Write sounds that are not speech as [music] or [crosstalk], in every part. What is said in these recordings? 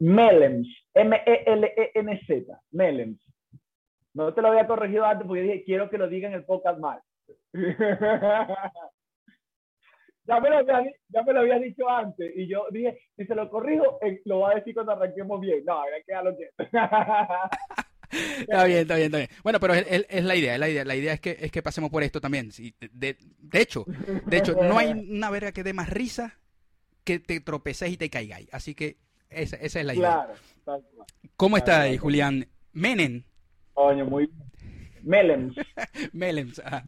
Melems. M-E-L-E-N-Z. Melems. No te lo había corregido antes porque dije, quiero que lo diga en el podcast mal. [laughs] ya, me lo había, ya me lo había dicho antes y yo dije, si se lo corrijo, eh, lo va a decir cuando arranquemos bien. No, hay que lo que... está bien, está bien, está bien. Bueno, pero es, es, la idea, es la idea. La idea es que, es que pasemos por esto también. Sí, de, de, hecho, de hecho, no hay [laughs] una verga que dé más risa que te tropeces y te caigáis. Así que esa, esa es la idea. Claro, ¿Cómo está ahí, Julián? Menen. Coño, muy Melems. [laughs] Melems, ajá.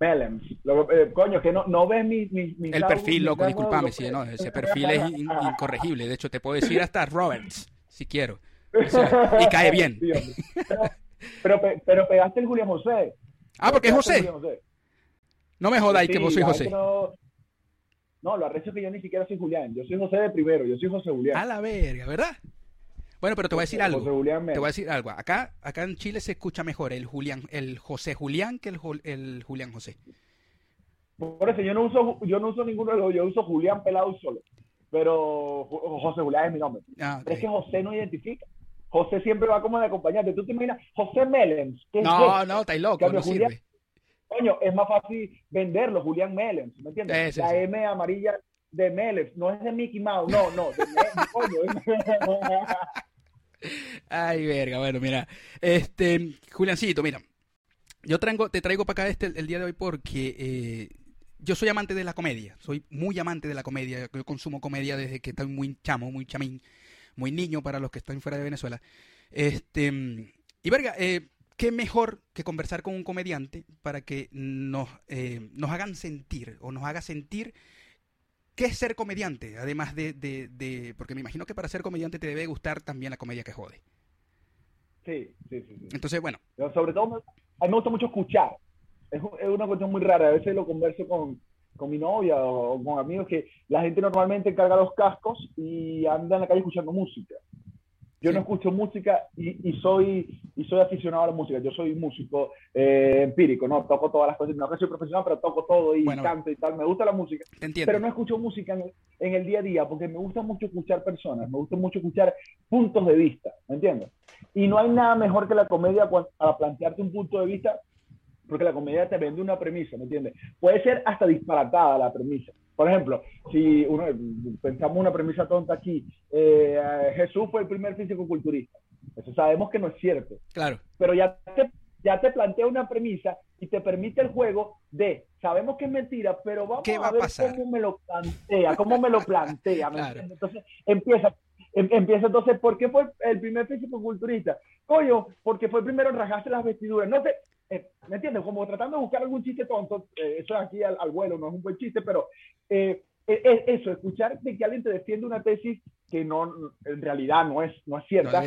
Melems. Eh, coño, que no, no ves mi, mi, mi El perfil, loco, discúlpame, sí, no, ese perfil es incorregible. De hecho, te puedo decir hasta Roberts, si quiero. [laughs] y cae bien. pero, pero, pegaste el Julián José. Ah, porque es José. No me jodáis que vos sois José. No, lo arrecho es que yo ni siquiera soy Julián. Yo soy José de primero, yo soy José Julián. A la verga, ¿verdad? Bueno, pero te voy a decir algo. José Julián te voy a decir algo. Acá, acá en Chile se escucha mejor el Julián, el José Julián que el, el Julián José. Por eso yo no uso, yo no uso ninguno de los, yo uso Julián Pelado solo. Pero José Julián es mi nombre. Ah, es que José no identifica. José siempre va como de acompañante. Tú te imaginas, José Melens. no, no, estáis loco, no sirve. Coño, es más fácil venderlo, Julián Melens, ¿me entiendes? la M amarilla de Melens, no es de Mickey Mouse, no, no, de [laughs] coño. Ay, verga, bueno, mira. Este, Juliancito, mira. Yo traigo, te traigo para acá este el, día de hoy porque eh, yo soy amante de la comedia. Soy muy amante de la comedia. Yo consumo comedia desde que estoy muy chamo, muy chamín muy niño para los que están fuera de Venezuela. Este, y verga, eh, qué mejor que conversar con un comediante para que nos, eh, nos hagan sentir o nos haga sentir qué es ser comediante, además de, de, porque me imagino que para ser comediante te debe gustar también la comedia que jode. Sí, sí, sí. Entonces, bueno. sobre todo, a mí me gusta mucho escuchar. Es, es una cuestión muy rara. A veces lo converso con, con mi novia o, con amigos que la gente normalmente carga los cascos y anda en la calle escuchando música. Yo no escucho música y, y, soy, y soy aficionado a la música. Yo soy músico eh, empírico, ¿no? Toco todas las cosas. No que soy profesional, pero toco todo y canto y tal. Me gusta la música. Pero no escucho música en el, en el, día a día porque me gusta mucho escuchar personas. Me gusta mucho escuchar puntos de vista. ¿Me entiendes? Y no hay nada mejor que la comedia para plantearte un punto de vista porque la comedia te vende una premisa, ¿me entiendes? Puede ser hasta disparatada la premisa. Por ejemplo, si uno pensamos una premisa tonta aquí, eh, Jesús fue el primer físico-culturista. Eso sabemos que no es cierto. Claro. Pero ya te, ya te plantea una premisa y te permite el juego de, sabemos que es mentira, pero vamos a, ver cómo me lo plantea, cómo me lo plantea. Entonces empieza, em, empieza entonces, ¿por qué fue el primer físico-culturista? Coño, porque fue el primero en rajarse las vestiduras. No te, eh, ¿me entiendes? Como tratando de buscar algún chiste tonto, eh, eso aquí al, vuelo no es un buen chiste, pero eh, eso, escuchar de que alguien te defiende una tesis que no, en realidad no es, no es cierta,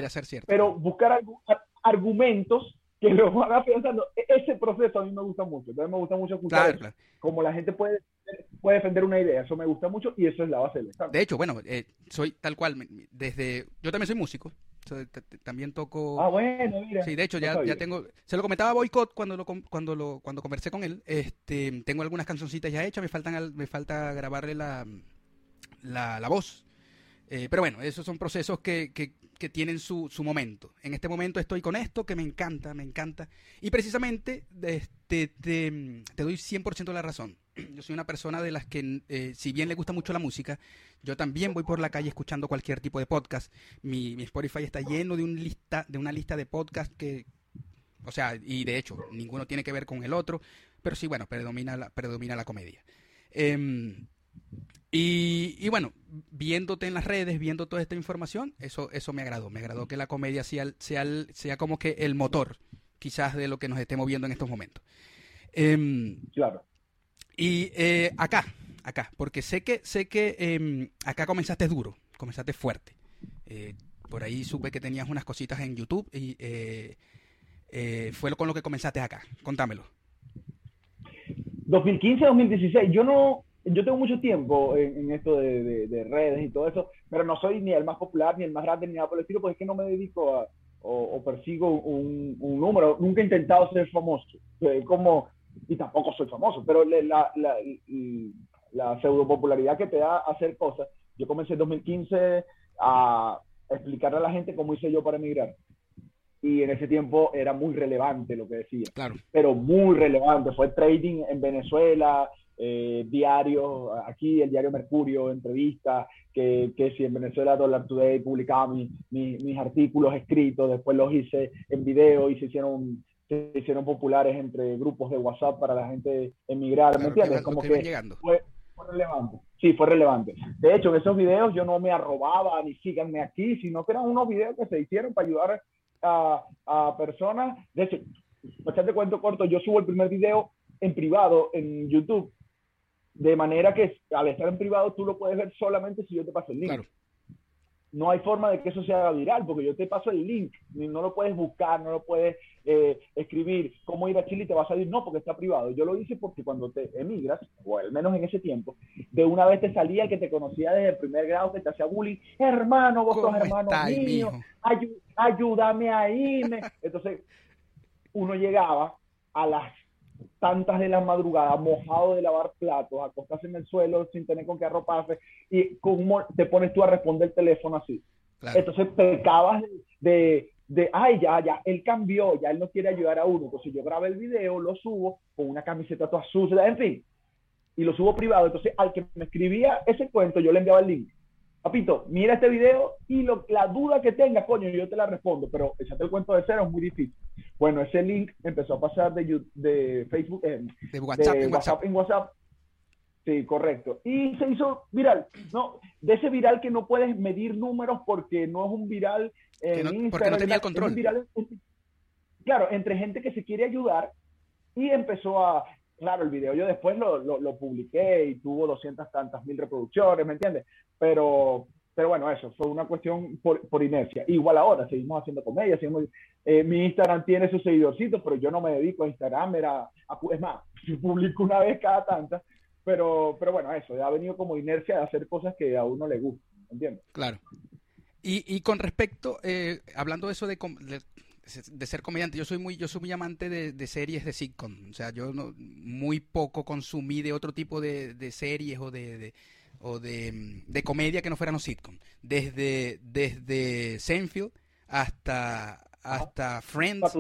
pero buscar argumentos que lo haga pensando, e, ese proceso a mí me gusta mucho, entonces me gusta mucho escuchar como la gente puede, puede defender una idea, eso me gusta mucho y eso es la base del De hecho, bueno, soy tal cual, desde, yo también soy músico, también toco. Ah, bueno, mira. Sí, de hecho, ya, ya tengo. Se lo comentaba a Boycott cuando lo, cuando lo cuando conversé con él. Este, tengo algunas cancioncitas ya hechas, me, faltan, me falta grabarle la, la, la voz. Eh, pero bueno, esos son procesos que, que, que tienen su, su, momento. En este momento estoy con esto que me encanta, me encanta. Y precisamente este, te, te doy 100% la razón. Yo soy una persona de las que, eh, si bien le gusta mucho la música, yo también voy por la calle escuchando cualquier tipo de podcast. Mi, mi Spotify está lleno de, lista, de una lista de podcasts que, o sea, y de hecho, ninguno tiene que ver con el otro, pero sí, bueno, predomina la, predomina la comedia. Em, y, bueno, viéndote en las redes, viendo toda esta información, eso, eso me agradó. Me agradó que la comedia sea, sea, sea como que el motor, quizás, de lo que nos estemos viendo en estos momentos. Em, claro. Y eh, acá, acá, porque sé que, sé que em, acá comenzaste duro, comenzaste fuerte. Eh, por ahí supe que tenías unas cositas en YouTube y eh, eh, fue con lo que comenzaste acá. Contámelo. 2015-2016, yo no, yo tengo mucho tiempo en, esto de, redes y todo eso, pero no soy ni el más popular, ni el más grande, ni nada por el estilo, porque es que no me dedico a, o, persigo un, un, número. Nunca he intentado ser famoso. como y tampoco soy famoso, pero la, la, la, pseudo popularidad que te da hacer cosas. Yo comencé en 2015 a explicarle a la gente cómo hice yo para emigrar. Y en ese tiempo era muy relevante lo que decía. Claro. Pero muy relevante. Fue trading en Venezuela, eh, diarios, aquí el diario Mercurio, entrevistas, que, que, si en Venezuela Dollar Today publicaba mis artículos escritos, después los hice en video y se hicieron, se hicieron populares entre grupos de WhatsApp para la gente emigrar, ¿me entiendes? Como que, fue, fue, relevante. Sí, fue relevante. De hecho, en esos videos yo no me arrobaba ni síganme aquí, sino que eran unos videos que se hicieron para ayudar a, a personas. De hecho, bastante cuento corto, yo subo el primer video en privado en YouTube de manera que al estar en privado tú lo puedes ver solamente si yo te paso el link. No hay forma de que eso se haga viral, porque yo te paso el link, no lo puedes buscar, no lo puedes eh, escribir, cómo ir a Chile y te va a salir, no, porque está privado. Yo lo hice porque cuando te emigras, o al menos en ese tiempo, de una vez te salía el que te conocía desde el primer grado, que te hacía bullying, hermano, vos sos hermano mío, ayúdame ahí. Entonces, uno llegaba a las tantas de la madrugada, mojado de lavar platos, acostarse en el suelo sin tener con qué arroparse, y como te pones tú a responder el teléfono así. Entonces pecabas de, de, ay, ya, ya, él cambió, ya él no quiere ayudar a uno. Entonces yo grabé el video, lo subo con una camiseta toda sucia, en fin, y lo subo privado. Entonces al que me escribía ese cuento, yo le enviaba el link. Papito, mira este video y lo, la duda que tenga, coño, yo te la respondo, pero echate el cuento de cero es muy difícil. Bueno, ese link empezó a pasar de, de Facebook, eh, de, WhatsApp, en WhatsApp, en WhatsApp. Sí, correcto. Y se hizo viral, ¿no? De ese viral que no puedes medir números porque no es un viral en Instagram. Porque no tenía el control. claro, entre gente que se quiere ayudar y empezó a, claro, el video yo después lo, lo, publiqué y tuvo doscientas tantas mil reproducciones, ¿me entiendes? Pero, pero bueno, eso fue una cuestión por, por inercia. Igual ahora, seguimos haciendo comedia, eh, mi Instagram tiene sus seguidorcitos, pero yo no me dedico a Instagram, era, es más, [laughs] publico una vez cada tanta, pero, pero bueno, eso, ha venido como inercia de hacer cosas que a uno le gustan, ¿entiendes? Claro. Y, y con respecto, eh, hablando de eso de, de de ser comediante. Yo soy muy, yo soy muy amante de, series de sitcom. O sea, yo no, muy poco consumí de otro tipo de, series o de, o de, comedia que no fueran los sitcom. Desde, desde Seinfeld hasta hasta Friends,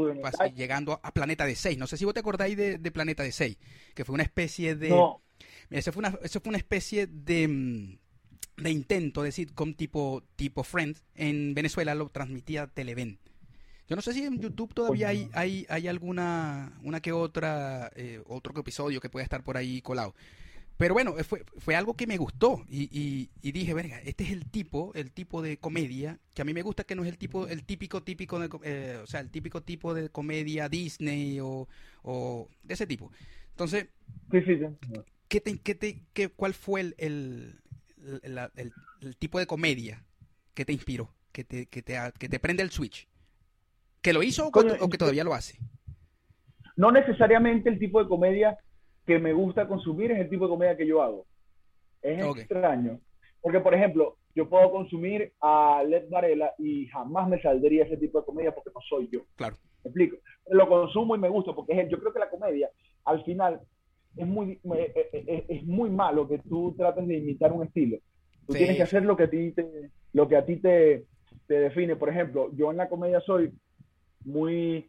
llegando a Planeta de Seis. No sé si vos te acordáis de, Planeta de Seis, que fue una especie de... No. Eso fue una, eso fue una especie de, de intento de sitcom tipo, tipo Friends. En Venezuela lo transmitía Televen. Yo no sé si en YouTube todavía hay, hay, hay alguna, una que otra, eh, otro episodio que pueda estar por ahí colado. Pero bueno, fue, fue algo que me gustó y, y, dije, verga, este es el tipo, el tipo de comedia que a mí me gusta que no es el tipo, el típico típico, de, eh, o sea, el típico tipo de comedia Disney o, o de ese tipo. Entonces, ¿qué te, qué te, qué, ¿cuál fue el, el, el, tipo de comedia que te inspiró, que te, que te, que te prende el switch? ¿Que lo hizo o, que todavía lo hace? No necesariamente el tipo de comedia que me gusta consumir es el tipo de comedia que yo hago. Es extraño. Porque, por ejemplo, yo puedo consumir a Led Varela y jamás me saldría ese tipo de comedia porque no soy yo. Claro. ¿Me explico? Lo consumo y me gusta porque es. Yo creo que la comedia, al final, es muy, eh, eh, es, muy malo que tú trates de imitar un estilo. Tú tienes que hacer lo que a ti te, lo que a ti te, te define. Por ejemplo, yo en la comedia soy muy,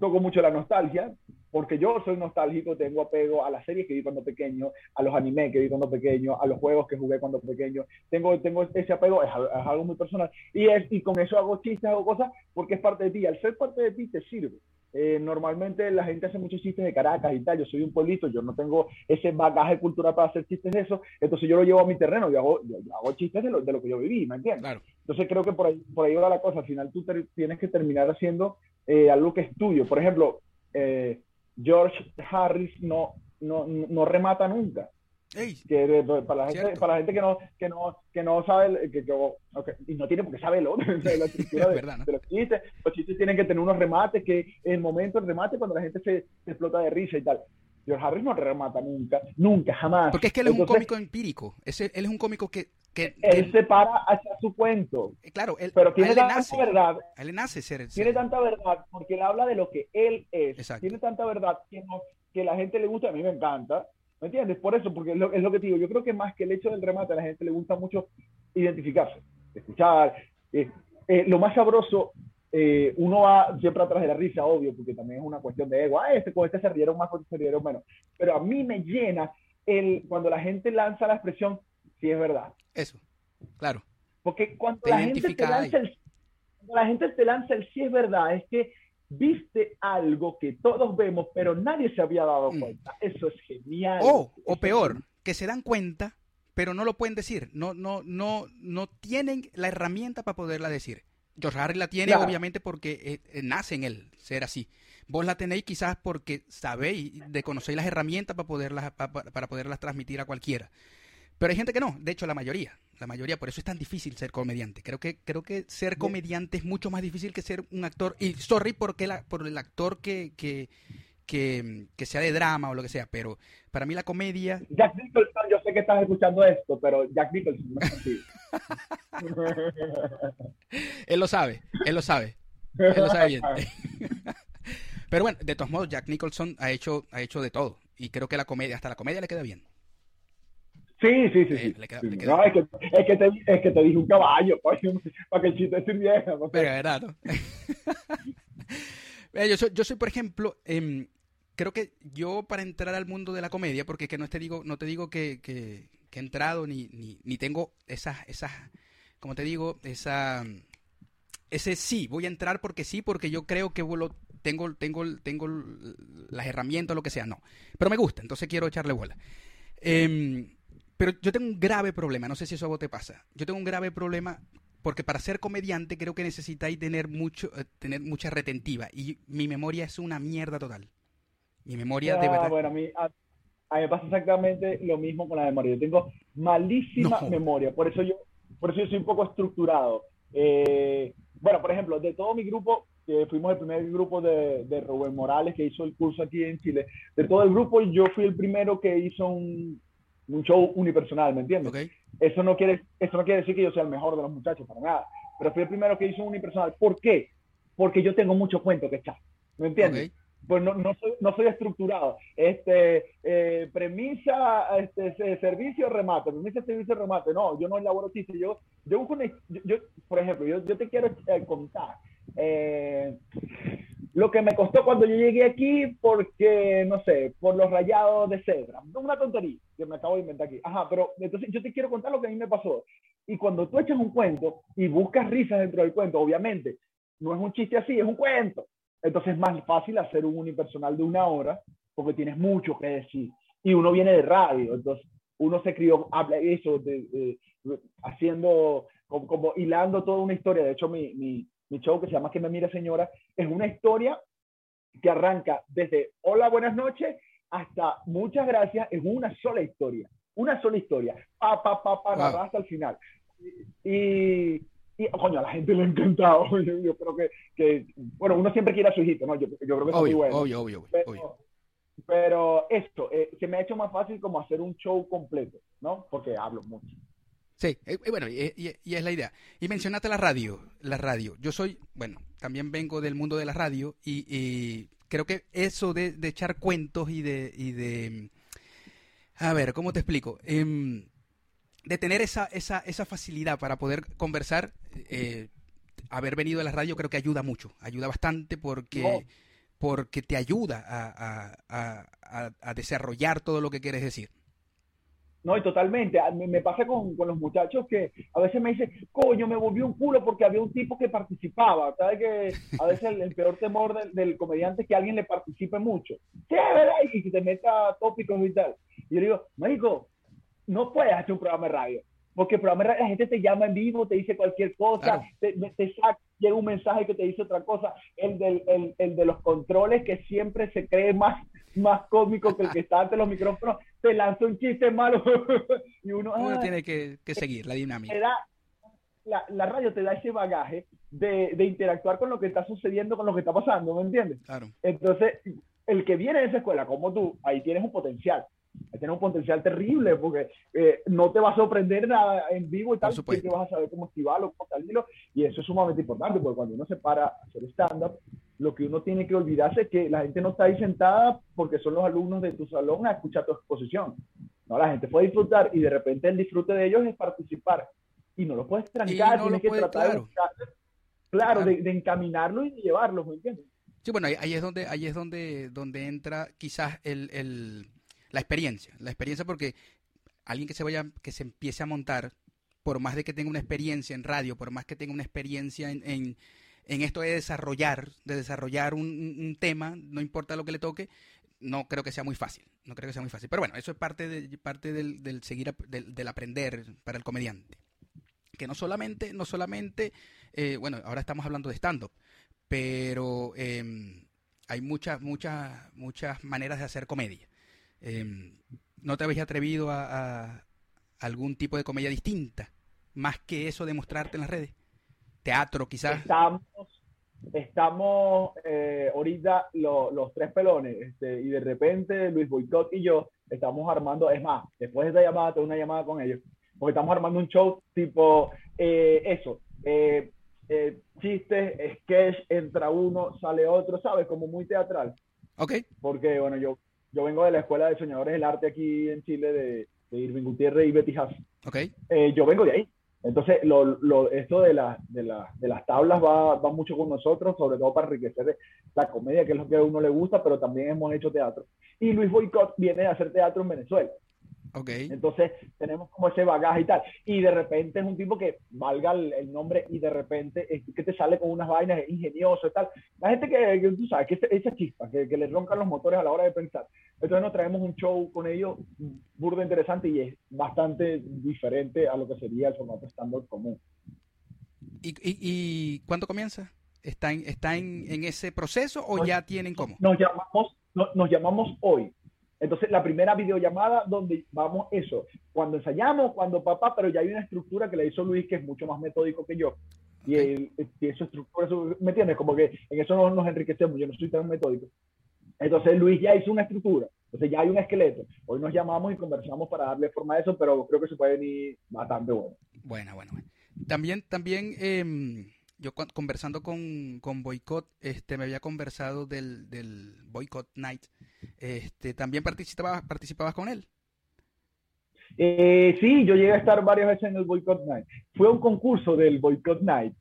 toco mucho la nostalgia, porque yo soy nostálgico, tengo apego a las series que vi cuando pequeño, a los animes que vi cuando pequeño, a los juegos que jugué cuando pequeño. Tengo, tengo ese apego, es, algo muy personal. Y, es, y con eso hago chistes, hago cosas, porque es parte de ti. Al ser parte de ti, te sirve. Eh, normalmente la gente hace muchos chistes de Caracas y tal. Yo soy un pueblito, yo no tengo ese bagaje cultural para hacer chistes de eso. Entonces yo lo llevo a mi terreno, yo hago, yo, hago chistes de lo, de lo, que yo viví, ¿me entiendes? Entonces creo que por ahí, por ahí va la cosa. Al final tú tienes que terminar haciendo eh, algo que es tuyo. Por ejemplo, eh, George Harris no, no, no remata nunca. Que, para, la gente, para la gente que no, que no, que no sabe, que, y no tiene por qué saberlo, [laughs] la [laughs] estructura de, los chistes. Los chistes tienen que tener unos remates, que en el momento del remate, cuando la gente se, explota de risa y tal. George Harris no remata nunca, nunca, jamás. Porque es que él es un cómico empírico. Ese, él es un cómico que. que él que- se para hacia su cuento. eh, claro, él, Pero tiene él tanta nace. verdad, él nace ser. ser- tiene tanta verdad porque él habla de lo que él es. Exacto. Tiene tanta verdad que, no, que la gente le gusta, a mí me encanta. ¿Me entiendes? Por eso, porque es lo, es lo que te digo. Yo creo que más que el hecho del remate, a la gente le gusta mucho identificarse, escuchar. eh, eh, lo más sabroso, eh, uno va siempre atrás de la risa, obvio, porque también es una cuestión de ego. Ah, este, con este se rieron más, con este se rieron menos. Pero a mí me llena el, cuando la gente lanza la expresión, si es verdad. Eso. Claro. Porque cuando Te la gente te lanza el, cuando la gente te lanza el sí es verdad, es que viste algo que todos vemos, pero nadie se había dado Mm. cuenta. Eso es genial. O, o peor, que se dan cuenta, pero no lo pueden decir. No, no, no, no tienen la herramienta para poderla decir. George Harris la tiene, Claro. obviamente, porque eh, eh, nace en él ser así. Vos la tenéis quizás porque sabéis de conocer las herramientas para poderlas, pa- pa- para poderlas transmitir a cualquiera. Pero hay gente que no, de hecho la mayoría, la mayoría, por eso es tan difícil ser comediante. Creo que, creo que ser comediante es mucho más difícil que ser un actor. Y sorry porque la, por el actor que, que, que, que sea de drama o lo que sea, pero para mí la comedia Jack Nicholson, yo sé que estás escuchando esto, pero Jack Nicholson no es contigo. [laughs] Él lo sabe, él lo sabe, él lo sabe bien. [laughs] Pero bueno, de todos modos, Jack Nicholson ha hecho, ha hecho de todo. Y creo que la comedia, hasta la comedia le queda bien. Sí, sí, sí. Eh, sí. le queda- Sí, le queda- No, es que, es, que te, es que te dije un caballo, coño, [laughs] para que el chiste sirviera. ¿no? Pero verdad, ¿no? [laughs] Yo, soy, yo soy, por ejemplo, em, creo que yo para entrar al mundo de la comedia, porque que no te digo, no te digo que, que- que he entrado ni, ni, ni tengo esas, esas, como te digo, esa, ese sí, voy a entrar porque sí, porque yo creo que lo- tengo, tengo, tengo las herramientas o lo que sea, no. Pero me gusta, entonces quiero echarle bola. Em, pero yo tengo un grave problema, no sé si eso a vos te pasa. Yo tengo un grave problema porque para ser comediante creo que necesitáis tener mucho, eh, tener mucha retentiva y mi memoria es una mierda total. Mi memoria de Ah, verdad. Bueno, a mí, a, a mí me pasa exactamente lo mismo con la memoria. Yo tengo malísima No. memoria, por eso yo, por eso yo soy un poco estructurado. Eh, bueno, por ejemplo, de todo mi grupo, que fuimos el primer grupo de, de Rubén Morales que hizo el curso aquí en Chile, de todo el grupo yo fui el primero que hizo un, un show unipersonal, ¿me entiendes? Eso no quiere, eso no quiere decir que yo sea el mejor de los muchachos, para nada. Pero fui el primero que hizo un unipersonal. ¿Por qué? Porque yo tengo mucho cuento que echar. ¿Me entiendes? Pues no, no, soy, no soy estructurado. Este, eh, premisa, este, se- servicio, remate. Premisa, servicio, remate. No, yo no elaboro chistes. Yo, yo busco una, yo, yo, por ejemplo, yo, yo te quiero eh, contar eh, lo que me costó cuando yo llegué aquí porque, no sé, por los rayados de cebra. Una tontería que me acabo de inventar aquí. Ajá, pero entonces yo te quiero contar lo que a mí me pasó. Y cuando tú echas un cuento y buscas risas dentro del cuento, obviamente, no es un chiste así, es un cuento. Entonces es más fácil hacer un unipersonal de una hora porque tienes mucho que decir. Y uno viene de radio, entonces uno se crió, habla eso, de, de- haciendo, como, como hilando toda una historia. De hecho, mi, mi, mi show que se llama Que me mire señora es una historia que arranca desde hola, buenas noches hasta muchas gracias, es una sola historia. Una sola historia. Pa, pa, pa, pa, hasta el final. Y, y, coño, a la gente le ha encantado. [laughs] Yo, yo creo que, que, bueno, uno siempre quiere a su hijito, ¿no? Yo, yo creo que es muy bueno. obvio, obvio, obvio, Pero, obvio. pero esto, eh, se me ha hecho más fácil como hacer un show completo, ¿no? Porque hablo mucho. Sí, eh, eh, bueno, y, y- y es la idea. Y mencionaste la radio, la radio. Yo soy, bueno, también vengo del mundo de la radio y, y creo que eso de, de echar cuentos y de, y de, a ver, ¿cómo te explico? Em, de tener esa, esa, esa facilidad para poder conversar, eh, haber venido a la radio creo que ayuda mucho, ayuda bastante porque, porque te ayuda a- a- a desarrollar todo lo que quieres decir. No, y totalmente. Me pasa con, con los muchachos que a veces me dicen, coño, me volvió un culo porque había un tipo que participaba. ¿Sabes que a veces el, el peor temor del, del comediante es que alguien le participe mucho? ¿verdad? Y que te meta tópicos y tal. Y yo digo, México, no puedes hacer un programa de radio. Porque el programa de radio, la gente te llama en vivo, te dice cualquier cosa, Claro. te, te saca, llega un mensaje que te dice otra cosa. El, del, el, el de los controles, que siempre se cree más, más cómico que el que [laughs] está ante los micrófonos, te lanza un chiste malo. [laughs] y uno, Uno ah, tiene que, que seguir la dinámica. te da, la, la radio te da ese bagaje de, de interactuar con lo que está sucediendo, con lo que está pasando, ¿me entiendes? Claro. Entonces, el que viene de esa escuela como tú, ahí tienes un potencial. Ahí tienes un potencial terrible porque eh, no te va a sorprender nada en vivo y tal, que vas a saber cómo esquivarlo, cómo salirlo, y eso es sumamente importante porque cuando uno se para a hacer stand-up, lo que uno tiene que olvidarse es que la gente no está ahí sentada porque son los alumnos de tu salón a escuchar tu exposición. No, la gente puede disfrutar y de repente el disfrute de ellos es participar. Y no lo puedes trancar, tienes que tratar de, claro, De, encaminarlo y llevarlo, ¿me entiendes? Sí, bueno, ahí, es donde ahí es donde donde entra quizás el, la experiencia, la experiencia porque alguien que se vaya que se empiece a montar por más de que tenga una experiencia en radio, por más que tenga una experiencia en, en, esto de desarrollar, de desarrollar un, tema, no importa lo que le toque, no creo que sea muy fácil, no creo que sea muy fácil. Pero bueno, eso es parte de, parte del, seguir, del, aprender para el comediante. Que no solamente, no solamente, eh, bueno, ahora estamos hablando de stand-up, pero em, hay muchas, muchas, muchas maneras de hacer comedia. Em, ¿No te habéis atrevido a, algún tipo de comedia distinta? Más que eso de mostrarte en las redes. Teatro, quizás. Estamos, estamos eh, ahorita los tres pelones este, y de repente Luis Boicot y yo estamos armando, es más, después de esta llamada, tengo una llamada con ellos, porque estamos armando un show tipo eh, eso, eh, eh, chistes, sketch, entra uno, sale otro, ¿sabes? Como muy teatral. Ok. Porque, bueno, yo, yo vengo de la Escuela de Soñadores del Arte aquí en Chile de, de Irving Gutiérrez y Betty Haas. Ok. Yo vengo de ahí. Entonces, lo, lo, esto de, la, de, la, de, las tablas va, va, mucho con nosotros, sobre todo para enriquecer la comedia, que es lo que a uno le gusta, pero también hemos hecho teatro. Y Luis Boicot viene a hacer teatro en Venezuela. Okay. Entonces tenemos como ese bagaje y tal. Y de repente es un tipo que valga el, nombre y de repente es que te sale con unas vainas ingenioso y tal. La gente que, tú sabes, que esa chispa, que, que, le roncan los motores a la hora de pensar. Entonces nos traemos un show con ellos burdo interesante y es bastante diferente a lo que sería el formato estándar común. ¿Y, y, y cuándo comienza? ¿Está en, está en, en ese proceso o ya tienen cómo? Nos llamamos, nos llamamos hoy. Entonces, la primera videollamada donde vamos eso, cuando ensayamos, cuando papá, pero ya hay una estructura que le hizo Luis que es mucho más metódico que yo. Y, él, eso estructura, ¿me entiendes? Como que en eso no nos enriquecemos, yo no soy tan metódico. Entonces, Luis ya hizo una estructura, entonces ya hay un esqueleto. Hoy nos llamamos y conversamos para darle forma a eso, pero creo que se puede venir bastante bueno. Bueno, bueno, bueno. También, también, eh yo conversando con, con Boycott, este, me había conversado del, del Boycott Night. Este, ¿También participabas, participabas con él? Eh, sí, yo llegué a estar varias veces en el Boycott Night. Fue un concurso del Boycott Night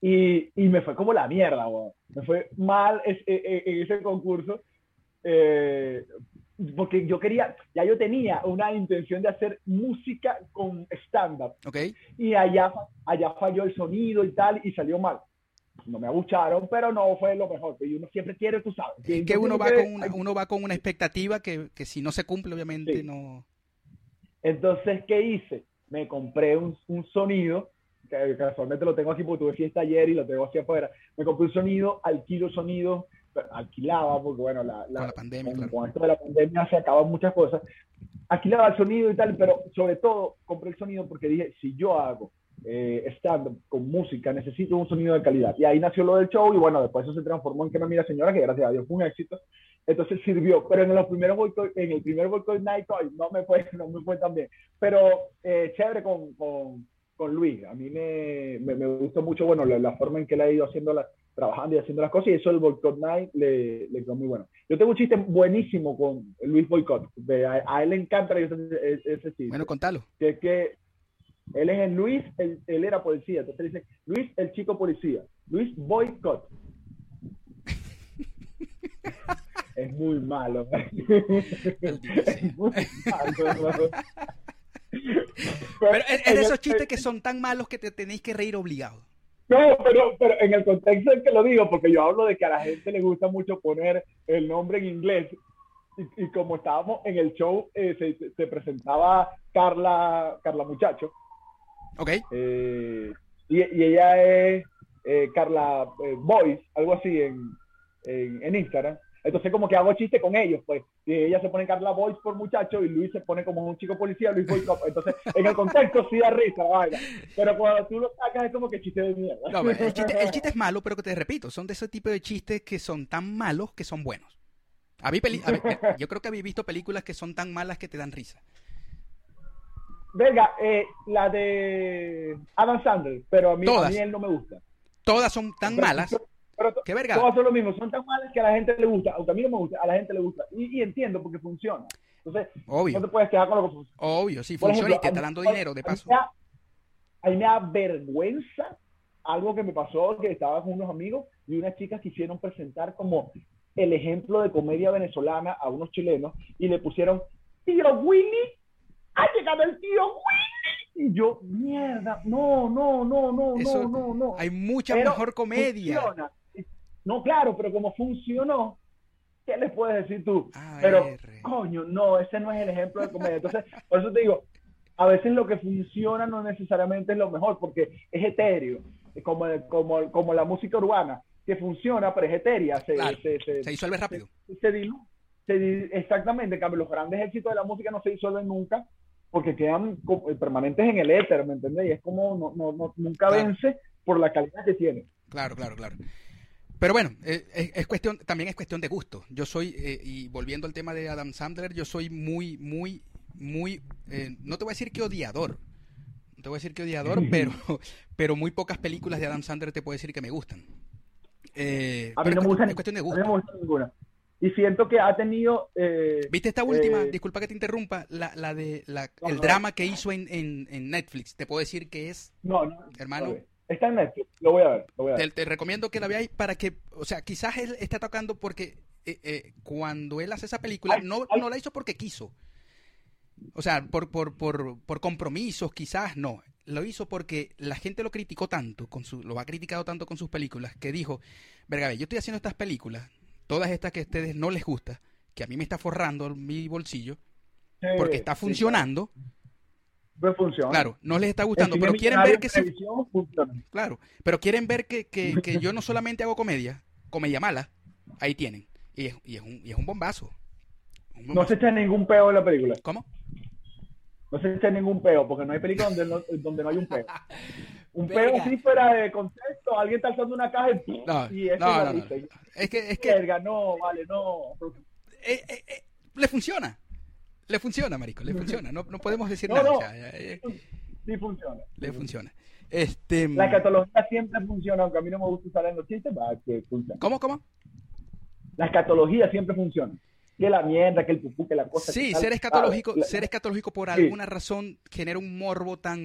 y, y me fue como la mierda, me fue mal e, e, en ese concurso. Eh, porque yo quería, ya yo tenía una intención de hacer música con stand-up. Okay. Y allá, allá falló el sonido y tal, y salió mal. No me abucharon, pero no fue lo mejor. Y uno siempre quiere, tú sabes. Es que uno va, con una, uno va con una expectativa que, que si no se cumple, obviamente no. Entonces, ¿qué hice? Me compré un, un sonido, que casualmente lo tengo aquí porque tuve fiesta ayer y lo tengo aquí afuera. Me compré un sonido, alquilo sonido alquilaba, porque bueno, la, la, pandemia, con, esto de la pandemia se acaban muchas cosas. Alquilaba el sonido y tal, pero sobre todo compré el sonido porque dije, si yo hago eh, stand con música, necesito un sonido de calidad. Y ahí nació lo del show y bueno, después eso se transformó en que me mira señora, que gracias a Dios fue un éxito. Entonces sirvió, pero en los primeros en el primer Boycott Night no me fue, [laughs] no me fue tan bien. Pero eh, chévere con, con, con, Luis. A mí me, me, gustó mucho, bueno, la, la, forma en que él ha ido haciendo la, trabajando y haciendo las cosas y eso el Boycott Night le, le quedó muy bueno. Yo tengo un chiste buenísimo con Luis Boycott. A, él le encanta ese, ese chiste. Bueno, contalo. Que es que él es el Luis, él, era policía. Entonces dice, Luis el chico policía. Luis Boycott. [laughs] es muy malo. [laughs] es muy malo. Pero es, es de esos chistes que son tan malos que te tenéis que reír obligado. No, pero, pero en el contexto en que lo digo, porque yo hablo de que a la gente le gusta mucho poner el nombre en inglés, y, como estábamos en el show, eh, se, presentaba Carla, Carla Muchacho. Ok. Eh, y, y, ella es eh, Carla Boys, algo así en, en, en Instagram. Entonces como que hago chiste con ellos, pues. Y ella se pone Carla Boyce por muchacho y Luis se pone como un chico policía, Luis Boyce. Entonces, en el contexto sí da risa la Pero cuando tú lo sacas es como que chiste de mierda. No, el, chiste, el chiste es malo, pero que te repito, son de ese tipo de chistes que son tan malos que son buenos. Habí peli- hab- yo creo que habéis visto películas que son tan malas que te dan risa. Venga, eh, la de Adam Sandler, pero a mí, a mí él no me gusta. Todas son tan Pero- malas. Pero ¡Qué verga! todas son lo mismo, son tan malas que a la gente le gusta, aunque a mí no me gusta, a la gente le gusta. Y, y entiendo porque funciona. Entonces, Obvio. no te puedes quejar con lo que funciona. Obvio, sí, Por funciona y ejemplo, te a está dando mí- dinero de paso. A mí me da vergüenza algo que me pasó, que estaba con unos amigos y unas chicas quisieron presentar como el ejemplo de comedia venezolana a unos chilenos y le pusieron, tío Willy, ha llegado el tío Willy. Y yo, mierda, no, no, no, no, Eso- no, no, no. Hay mucha Pero mejor comedia. funciona. No, claro, pero como funcionó, ¿qué le puedes decir tú? A Pero, coño, no, ese no es el ejemplo de comedia. Entonces, por eso te digo, a veces lo que funciona no necesariamente es lo mejor, porque es etéreo, como, como, como la música urbana, que funciona, pero es etérea, se, Claro, se, se, Se disuelve rápido. se dilu- se di- exactamente, en cambio, los grandes éxitos de la música no se disuelven nunca, porque quedan co- permanentes en el éter, ¿me entiendes? Y es como, no, no, no- nunca Claro. vence por la calidad que tiene. Claro, claro, claro. Pero bueno, eh, es, es cuestión, también es cuestión de gusto. Yo soy, eh, y volviendo al tema de Adam Sandler, yo soy muy, muy, muy, eh, no te voy a decir que odiador, no te voy a decir que odiador, pero, [laughs] pero muy pocas películas de Adam Sandler te puedo decir que me gustan. Eh, A mí no es me gusta, cuestión- es cuestión de a mí gusto. no me gusta ninguna. Y siento que ha tenido... eh, ¿Viste esta última? Eh, Disculpa que te interrumpa, la, la de la, No, el no. drama que hizo en, en, en Netflix. Te puedo decir que es no, no, Hermano. Está en Netflix, lo voy a ver, lo voy a ver. Te, te recomiendo que la veáis para que, o sea, quizás él está tocando porque eh, eh, cuando él hace esa película, Ay, no, ay. no la hizo porque quiso. O sea, por, por, por, por compromisos, quizás no. Lo hizo porque la gente lo criticó tanto, con su, lo ha criticado tanto con sus películas, que dijo, verga, ve, yo estoy haciendo estas películas, todas estas que a ustedes no les gusta, que a mí me está forrando mi bolsillo, Sí, porque está sí, funcionando, claro. Pero funciona. claro, no les está gustando, pero quieren ver que sí. Claro, pero quieren ver que, que, [laughs] que yo no solamente hago comedia, comedia mala, ahí tienen. Y es, y es, un, y es un bombazo. Un No se echa ningún peo en la película. ¿Cómo? No se echa ningún peo, porque no hay película donde no, [laughs] donde no hay un peo. [laughs] Un peo Verga. así fuera de contexto, alguien está alzando una caja y, No, y eso no, no, no. Es que, es que verga, no, vale, no. eh, eh, eh, le funciona. Le funciona, marico, le funciona. No, no podemos decir No, nada. no. o sea, eh, Sí funciona. le funciona. Este, La escatología siempre funciona, aunque a mí no me gusta usar en los chistes, va, que funciona. ¿Cómo, cómo? La escatología siempre funciona. Que la mierda, que el pupú, que la cosa. Sí, tal. ser escatológico, Ah, ser escatológico por Sí. alguna razón genera un morbo tan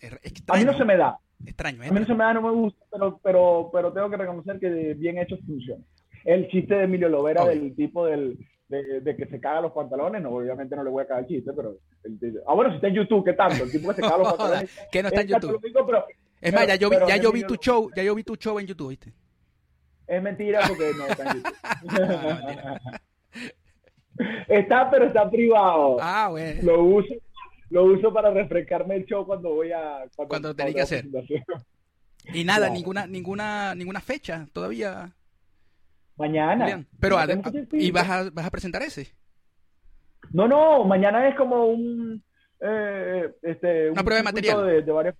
er- A mí extraño. no se me da. Extraño, ¿eh? A mí no se me da, no me gusta, pero, pero, pero tengo que reconocer que bien hecho funciona. El chiste de Emilio Lovera del tipo del, de, de que se caga los pantalones, no, obviamente no le voy a cagar el chiste, pero... el- ah, bueno, si está en YouTube, ¿qué tanto? El tipo que se caga los [laughs] pantalones. que no está en YouTube. pero Es más, ya yo vi, ya yo vi tu show, ya yo vi tu show en YouTube, ¿viste? Es mentira porque no está en YouTube. [laughs] No, mentira. [laughs] está, pero está privado. Ah, bueno. Lo uso, lo uso para refrescarme el show cuando voy a... Cuando tenés que hacer. Y nada, Claro. ninguna, ninguna, ninguna fecha todavía, Mañana. Julián. Pero que y vas a, vas a presentar ese. No, no, mañana es como un, eh, este, Una un prueba de circuito material. De, de varios,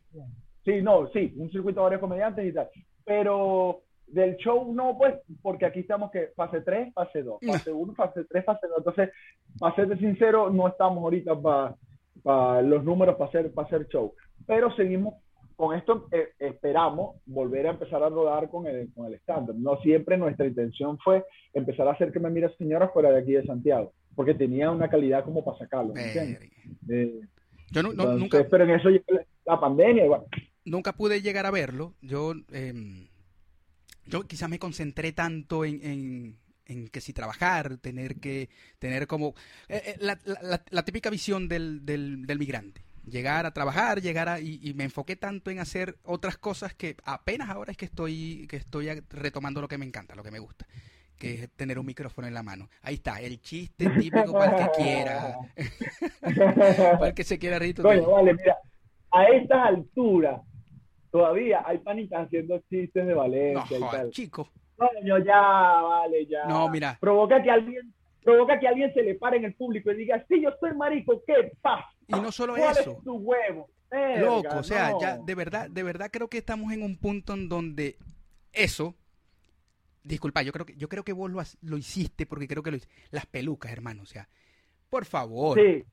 sí, no, sí, un circuito de varios comediantes y tal. Pero del show no, pues, porque aquí estamos que fase 3, fase 2, No. fase 1, fase 3, fase 2. Entonces, para serte sincero, no estamos ahorita para los números para hacer, para hacer show. Pero seguimos con esto, eh, esperamos volver a empezar a rodar con el, con el stand-up. No siempre nuestra intención fue empezar a hacer que me mire señora fuera de aquí de Santiago, porque tenía una calidad como para sacarlo. Eh, Yo no- entonces, nunca, Pero en eso la, pandemia, igual. nunca pude llegar a verlo. Yo, em, yo quizás me concentré tanto en, en, en que si trabajar, tener que tener como eh, la, la- la- la típica visión del, del, del migrante. Llegar a trabajar, llegar a, y, y me enfoqué tanto en hacer otras cosas que apenas ahora es que estoy, que estoy a- retomando lo que me encanta, lo que me gusta, que es tener un micrófono en la mano. Ahí está, el chiste típico para el que quiera, [laughs] para el que se quiera reír. Coño, vale, mira, a estas alturas todavía hay pánicas haciendo chistes de No, Valencia y joder, tal. chico. Coño, ya, vale, ya. No, mira. Provoca que alguien, provoca que alguien se le pare en el público y diga, sí, yo soy marico, ¿qué pasa? Y no solo ¿Cuál eso. es tu huevo? Verga, Loco, o sea, no. ya de verdad, de verdad creo que estamos en un punto en donde eso disculpa, yo creo que, yo creo que vos lo, has- lo hiciste porque creo que lo. Las pelucas, hermano, o sea, por favor, Sí,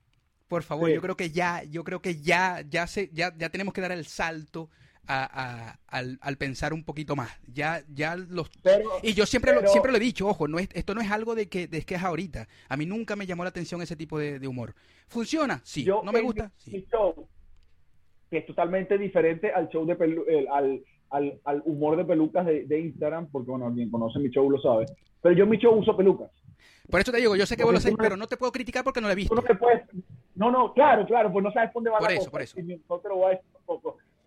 por favor, sí. yo creo que ya, yo creo que ya, ya se, ya, ya tenemos que dar el salto a, a- al, al pensar un poquito más. Ya, ya los pero y yo siempre, lo, siempre lo he dicho, ojo, no es, esto no es algo de que, de que es ahorita. A mí nunca me llamó la atención ese tipo de, de humor. ¿Funciona? Sí. yo ¿No me gusta? mi- Sí. mi show, que es totalmente diferente al show de pelu- el- al, al, al humor de pelucas de, de Instagram, porque bueno, quien conoce mi show lo sabe. Pero yo en mi show uso pelucas. Por eso te digo, yo sé que vos lo sabés, no- pero no te puedo criticar porque no lo he visto. No puedes. No, no, claro, claro, pues no sabes dónde va Por la eso, cosa. por eso. Y no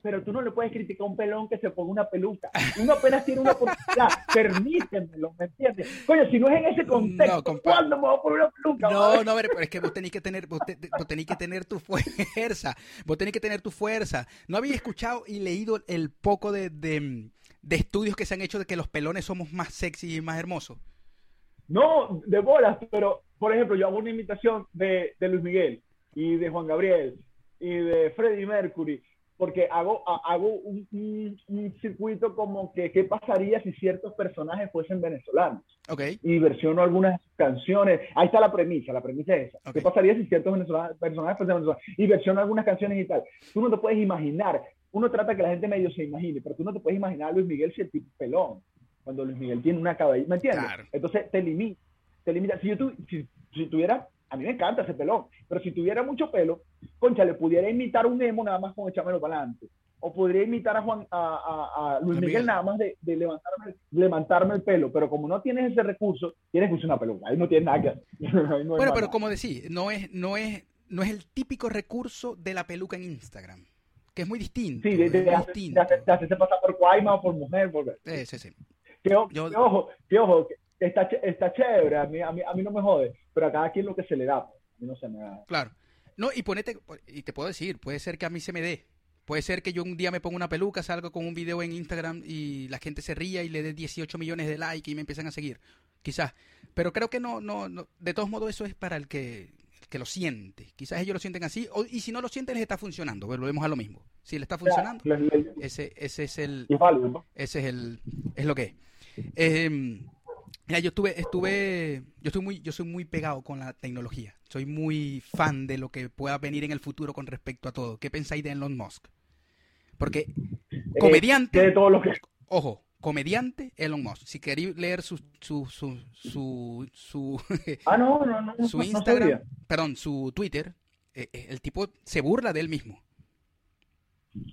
Pero tú no le puedes criticar a un pelón que se ponga una peluca. Uno apenas tiene una oportunidad. [laughs] Permítemelo, ¿me entiendes? Coño, si no es en ese contexto, No, ¿cuándo me voy a poner una peluca? No, no, pero es que vos tenés que tener, vos, te- vos tenés que tener tu fuerza, vos tenés que tener tu fuerza. ¿No había escuchado y leído el poco de, de, de estudios que se han hecho de que los pelones somos más sexy y más hermosos? No, de bolas, pero por ejemplo, yo hago una imitación de, de Luis Miguel y de Juan Gabriel y de Freddie Mercury, porque hago, ha- hago un, un- un circuito como que qué pasaría si ciertos personajes fuesen venezolanos. Ok, Y versiono algunas canciones. Ahí está la premisa, la premisa es esa. ¿Qué pasaría si ciertos venezolanos, personajes fuesen venezolanos? Y versiono algunas canciones y tal. Tú no te puedes imaginar. Uno trata que la gente medio se imagine, pero tú no te puedes imaginar a Luis Miguel si el tipo pelón. Cuando Luis Miguel tiene una cabellera, ¿me entiendes? Claro. Entonces te limita. Te limita. Si, yo tu- si, si tuviera, a mí me encanta ese pelón, pero si tuviera mucho pelo, concha, le pudiera imitar un emo nada más con echármelo para adelante. O podría imitar a Juan, a, a- a Luis Miguel, Miguel. nada más de, de levantarme, levantarme el pelo. Pero como no tienes ese recurso, tienes que usar una peluca. Ahí no tienes nada que hacer. [laughs] No Bueno, pero como decís, no es, no es, no es el típico recurso de la peluca en Instagram, que es muy distinto. Sí, de, de, de, distinto. de hacerse pasar por Guayma o por mujer. Por... Eh, sí, sí. Que, o- Yo- que ojo, que ojo, que está, está chévere. A mí, a, mí, a mí no me jode. Pero a cada quien lo que se le da. pues. A mí no se me da. Claro. No, y ponete, y te puedo decir, puede ser que a mí se me dé. Puede ser que yo un día me ponga una peluca, salgo con un video en Instagram y la gente se ría y le dé 18 millones de likes y me empiezan a seguir. Quizás. Pero creo que no, no, no. De todos modos, eso es para el que, el que lo siente. Quizás ellos lo sienten así. O, y si no lo sienten, les está funcionando. Volvemos a lo mismo. Si le está funcionando, ese, ese es el, ese es el, es lo que es. Eh, mira, yo estuve, estuve, yo estoy muy, yo soy muy pegado con la tecnología. Soy muy fan de lo que pueda venir en el futuro con respecto a todo. ¿Qué pensáis de Elon Musk? Porque Eh, comediante, que de todo lo que ojo, comediante Elon Musk. Si queréis leer su, su, su, su, su, [laughs] Ah, no, no, no. su Instagram, perdón, su Twitter, eh, eh, el tipo se burla de él mismo.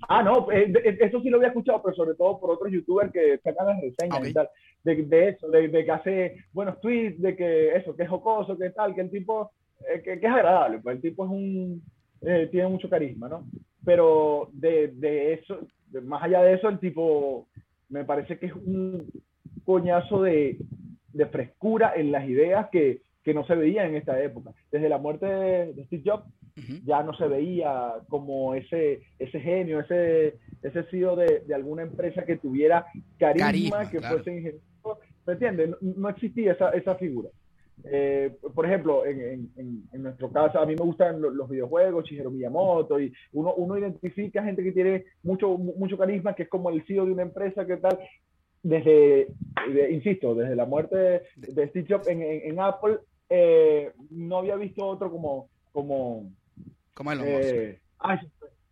Ah, no, eh, eh, eso sí lo había escuchado, pero sobre todo por otros youtubers que sacan las reseñas y tal, de, de eso, de, de que hace buenos tweets, de que eso, que es jocoso, que tal, que el tipo, eh, que, que es agradable, pues el tipo es un, eh, tiene mucho carisma, ¿no? Pero de, de eso, de- más allá de eso, el tipo me parece que es un coñazo de, de frescura en las ideas que, que no se veían en esta época. Desde la muerte de, Steve Jobs, ya no se veía como ese, ese genio, ese, ese CEO de, de alguna empresa que tuviera carisma, Carisma, que claro. fuese ingenioso. ¿Me entiendes? No, no existía esa, esa figura. Eh, por ejemplo, en, en- en- nuestro caso, a mí me gustan lo- los, videojuegos, Shigeru Miyamoto, y uno, uno identifica gente que tiene mucho, mu- mucho carisma, que es como el CEO de una empresa, que tal. Desde, de- insisto, desde la muerte de, de Steve Jobs en, en- en Apple, eh, no había visto otro como, como, Como Elon eh,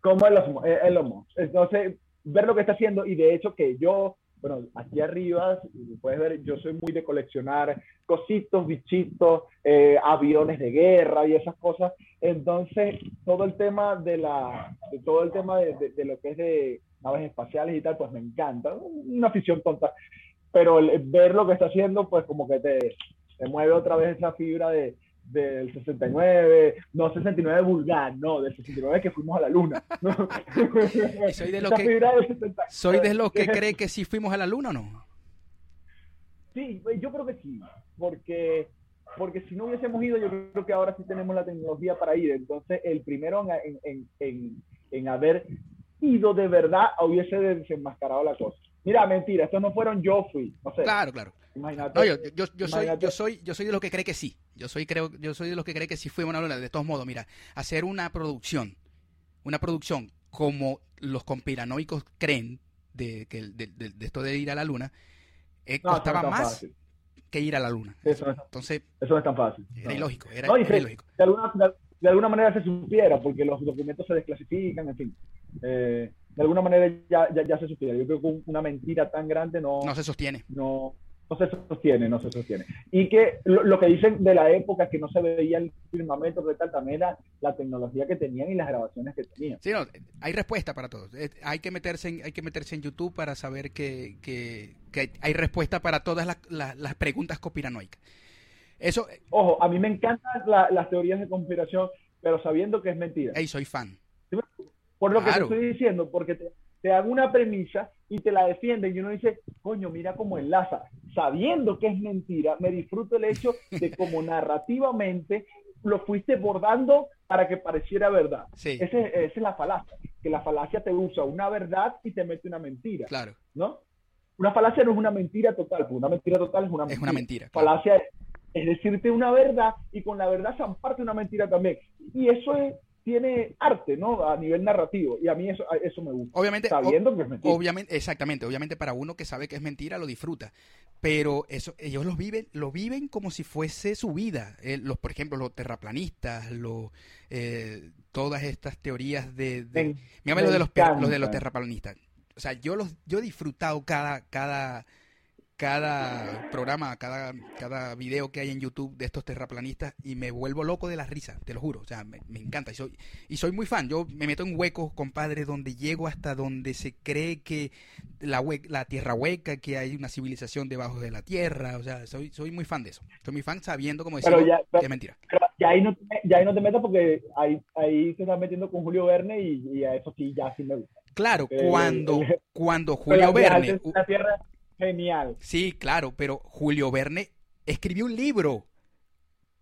como Elon, eh, Elon Musk. Entonces, ver lo que está haciendo y de hecho que yo, bueno, aquí arriba, puedes ver, yo soy muy de coleccionar cositos, bichitos, eh, aviones de guerra y esas cosas. Entonces, todo el tema de la, de todo el tema de, de- de lo que es de naves espaciales y tal, pues me encanta. Una afición tonta. Pero el- ver lo que está haciendo, pues como que te, te mueve otra vez esa fibra de, del 69, no 69 vulgar, no, del 69 que fuimos a la luna. soy de lo que- fibra del 69. ¿Soy de los que cree que sí fuimos a la luna o no? Sí, yo creo que sí, porque, porque si no hubiésemos ido, yo creo que ahora sí tenemos la tecnología para ir. Entonces, el primero en, en, en, en haber ido de verdad hubiese desenmascarado la cosa. Mira, mentira, estos no fueron yo fui, no sé, Claro, claro. imagínate. No, yo, yo, yo soy, yo soy, yo soy de los que cree que sí. Yo soy, creo, yo soy de los que cree que sí fuimos a la luna. De todos modos, mira, hacer una producción, una producción como los conspiranoicos creen de, que, de, de- de esto de ir a la luna, eh, costaba más que ir a la luna. Eso no, Entonces, eso no es tan fácil. era ilógico. Era, No, era se- ilógico. de, alguna, de, alguna manera se supiera, porque los documentos se desclasifican, en fin. Eh, de alguna manera ya, ya, ya se supiera. Yo creo que un- una mentira tan grande no, No se sostiene. no, no se sostiene, no se sostiene. Y que lo, lo que dicen de la época que no se veía el firmamento de tal también era la tecnología que tenían y las grabaciones que tenían. Sí, no, hay respuesta para todo. Eh, Hay que meterse en, hay que meterse en YouTube para saber que, que, que hay respuesta para todas las, las, las preguntas conspiranoicas. Eso, Ojo, a mí me encantan la- las teorías de conspiración, pero sabiendo que es mentira. hey, soy fan. Por lo Claro. que te estoy diciendo, porque te, te dan una premisa y te la defienden y uno dice, coño, mira cómo enlaza. Sabiendo que es mentira, me disfruto el hecho de cómo [laughs] narrativamente lo fuiste bordando para que pareciera verdad. Sí, Ese- esa es la falacia, que la falacia te usa una verdad y te mete una mentira, claro. ¿no? Una falacia no es una mentira total, porque una mentira total es una Es mentira. una mentira. claro. Falacia es, es decirte una verdad y con la verdad se parte una mentira también. Y eso es- tiene arte, ¿no? A nivel narrativo. Y a mí eso, eso me gusta. Obviamente, Sabiendo que es mentira. obviamente, exactamente, obviamente para uno que sabe que es mentira lo disfruta, pero eso ellos lo viven, lo viven como si fuese su vida. Eh, los, por ejemplo, los terraplanistas, los eh, todas estas teorías de, de Me- me lo de los, los de los terraplanistas. O sea, yo los, yo he disfrutado cada, cada, cada programa, cada, cada video que hay en YouTube de estos terraplanistas y me vuelvo loco de la risa, te lo juro. O sea, me, me encanta y soy, y soy muy fan. Yo me meto en huecos, compadre, donde llego hasta donde se cree que la, hue- la tierra hueca, que hay una civilización debajo de la tierra. O sea, soy, soy muy fan de eso. Soy muy fan sabiendo, como decía, que es mentira. pero ya ahí no, te- ya ahí no te metas porque ahí, ahí te estás metiendo con Julio Verne y, y a eso sí, ya sí me gusta. Claro, Eh, cuando, [laughs] cuando Julio Verne... La Tierra, genial. Sí, claro, pero Julio Verne escribió un libro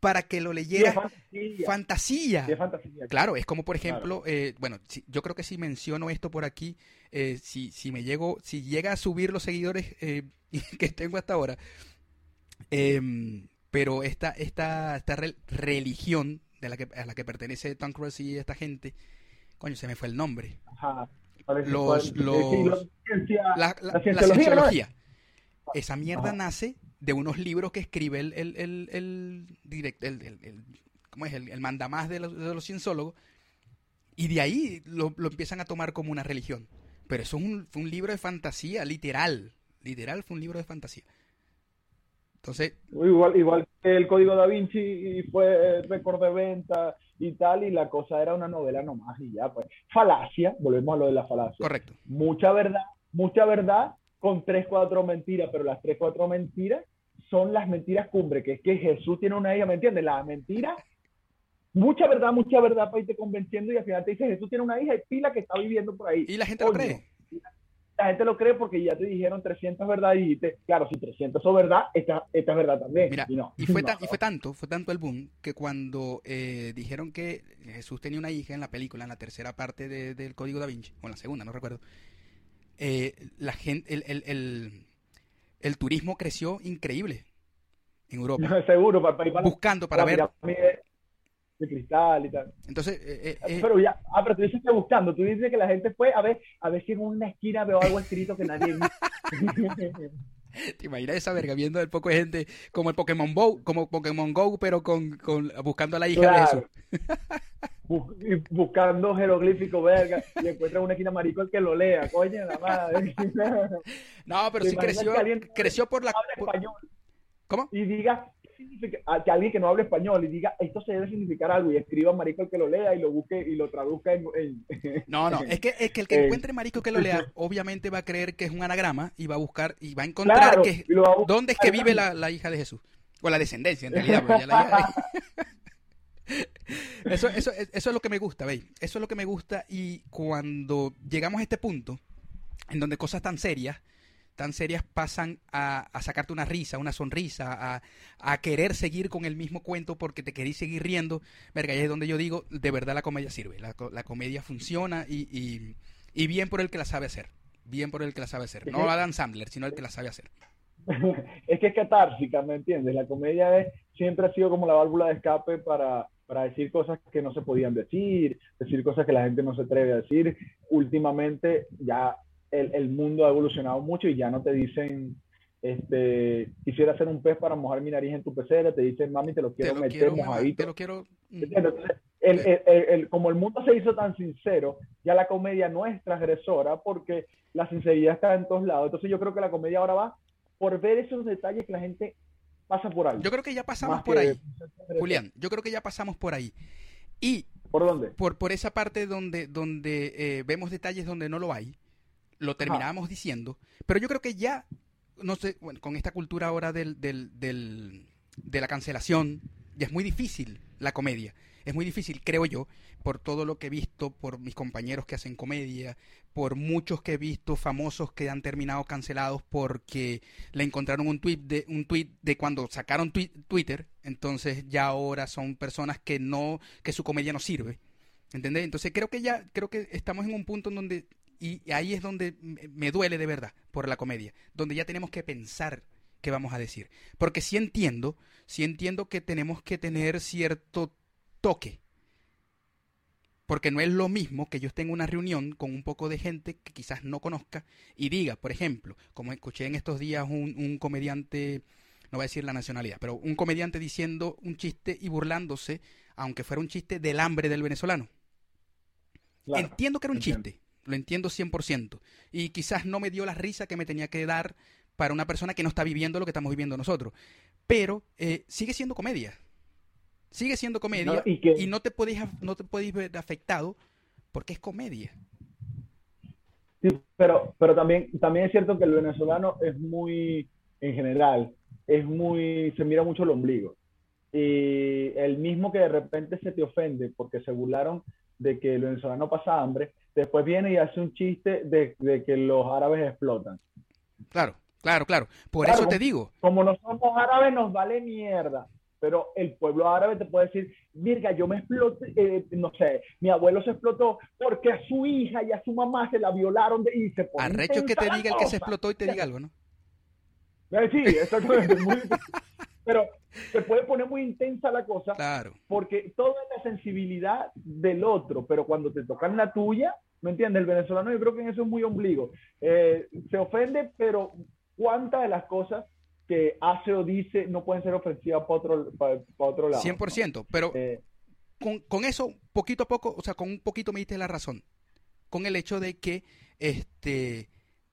para que lo Sí, leyera fantasía. fantasía. Sí, es fantasía. Claro, es como por ejemplo, eh, bueno, si- yo creo que si menciono esto por aquí, eh, si, si me llego, si llega a subir los seguidores eh, [laughs] que tengo hasta ahora, em, pero esta, esta, esta re- religión de la que, a la que pertenece Tom Cruise y esta gente, coño, se me fue el nombre. Ajá. Los- sí, los- la La, la- la. Esa mierda nace de unos libros que escribe el, el, el, el, direct- el- el- el- ¿cómo es? El, el mandamás de los, de los cienciólogos. Y de ahí lo, lo empiezan a tomar como una religión. Pero eso es un, fue un libro de fantasía, literal. Literal fue un libro de fantasía. Entonces, Igual, igual que el código da Vinci y fue récord de venta y tal, y la cosa era una novela nomás y ya, pues. Falacia, volvemos a lo de la falacia. correcto. Mucha verdad, mucha verdad con tres, cuatro mentiras, pero las tres, cuatro mentiras son las mentiras cumbre, que es que Jesús tiene una hija, ¿me entiendes? La mentira, mucha verdad, mucha verdad para irte convenciendo y al final te dice Jesús tiene una hija y pila que está viviendo por ahí. Y la gente lo cree. La gente lo cree porque ya te dijeron 300 verdades y dijiste, claro, si 300 son verdad, esta, esta es verdad también. Mira, y, no, y fue, [laughs] no, tan- y fue tanto, fue tanto el boom que cuando eh, dijeron que Jesús tenía una hija en la película, en la tercera parte de- del Código da Vinci, o en la segunda, no recuerdo, eh, la gente, el, el, el, el turismo creció increíble en Europa, [laughs] Seguro, para, para, para, buscando para ver. de cristal y tal. Entonces, eh, eh, eh, pero ya, ah, pero tú dices que buscando, tú dices que la gente fue a ver, a ver si en una esquina veo algo escrito que nadie. [laughs] ¿te imaginas esa verga viendo el poco de gente como el Pokémon Go, como Pokémon Go, pero con, con buscando a la hija de. Jesús? [laughs] Bu- y buscando jeroglífico, verga, y encuentras una esquina marico el que lo lea, coño, la madre. [laughs] No, pero ¿Te sí creció, creció por la... por- español ¿Cómo? y diga, que alguien que no hable español y diga, esto se debe significar algo, y escriba marico el que lo lea y lo busque y lo traduzca en... en- [laughs] No, no, es que, es que el que encuentre marico que lo lea, [laughs] obviamente va a creer que es un anagrama y va a buscar y va a encontrar Claro, que a dónde es que vive la, la hija de Jesús. O la descendencia, en realidad. ya la hija- [laughs] eso, eso, eso es lo que me gusta, ¿veis? Eso es lo que me gusta y cuando llegamos a este punto, en donde cosas tan serias, tan serias pasan a, a sacarte una risa, una sonrisa, a, a querer seguir con el mismo cuento porque te querís seguir riendo, verga, ahí es donde yo digo, de verdad la comedia sirve, la, co- la comedia funciona y, y, y bien por el que la sabe hacer, bien por el que la sabe hacer, no Adam Sandler, sino el que la sabe hacer. [laughs] es que es catársica, ¿me entiendes? La comedia es, siempre ha sido como la válvula de escape para, para decir cosas que no se podían decir, decir cosas que la gente no se atreve a decir. Últimamente ya el, el mundo ha evolucionado mucho y ya no te dicen este, quisiera hacer un pez para mojar mi nariz en tu pecera, te dicen, mami, te lo quiero te lo meter quiero, mojadito. te lo quiero. mm, Entonces, el- el- como el mundo se hizo tan sincero, ya la comedia no es transgresora porque la sinceridad está en todos lados. Entonces yo creo que la comedia ahora va por ver esos detalles que la gente pasa por alto. Yo creo que ya pasamos más por que ahí. Julián. Yo creo que ya pasamos por ahí. Y ¿Por dónde? por, por esa parte donde, donde eh, vemos detalles donde no lo hay, lo terminamos diciendo, pero yo creo que ya, no sé, bueno, con esta cultura ahora del, del, del- de la cancelación, ya es muy difícil la comedia. Es muy difícil, creo yo, por todo lo que he visto, por mis compañeros que hacen comedia, por muchos que he visto famosos que han terminado cancelados porque le encontraron un tweet de un tweet de cuando sacaron twi- Twitter, entonces ya ahora son personas que no que su comedia no sirve. ¿Entendés? Entonces creo que ya creo que estamos en un punto en donde y ahí es donde me- duele de verdad por la comedia, donde ya tenemos que pensar qué vamos a decir, porque sí entiendo, sí entiendo que tenemos que tener cierto toque. Porque no es lo mismo que yo esté en una reunión con un poco de gente que quizás no conozca y diga, por ejemplo, como escuché en estos días un, un comediante, no voy a decir la nacionalidad, pero un comediante diciendo un chiste y burlándose, aunque fuera un chiste del hambre del venezolano. Claro, entiendo que era un entiendo. chiste, lo entiendo 100%. Y quizás no me dio la risa que me tenía que dar para una persona que no está viviendo lo que estamos viviendo nosotros. Pero eh, sigue siendo comedia. Sigue siendo comedia No, y no te podéis no te podéis ver afectado porque es comedia. Sí, pero, pero también, también es cierto que el venezolano es muy, en general, es muy, se mira mucho el ombligo. Y el mismo que de repente se te ofende porque se burlaron de que el venezolano pasa hambre, después viene y hace un chiste de, de que los árabes explotan. Claro, claro, claro. Por Claro. eso te digo, Como no somos árabes, nos vale mierda. Pero el pueblo árabe te puede decir, virga, yo me exploté, eh, no sé, mi abuelo se explotó porque a su hija y a su mamá se la violaron de, y se arrecho que te diga el que se explotó y te diga algo, ¿no? [laughs] Sí, exactamente. muy- [laughs] pero se puede poner muy intensa la cosa Claro. porque toda la sensibilidad del otro, pero cuando te tocan la tuya, ¿me entiendes? El venezolano yo creo que en eso es muy ombligo. Eh, se ofende, pero ¿cuántas de las cosas que hace o dice no pueden ser ofensivas para otro, para, otro lado? 100%. Pero Eh, con, con eso, poquito a poco, o sea, con un poquito me diste la razón. Con el hecho de que este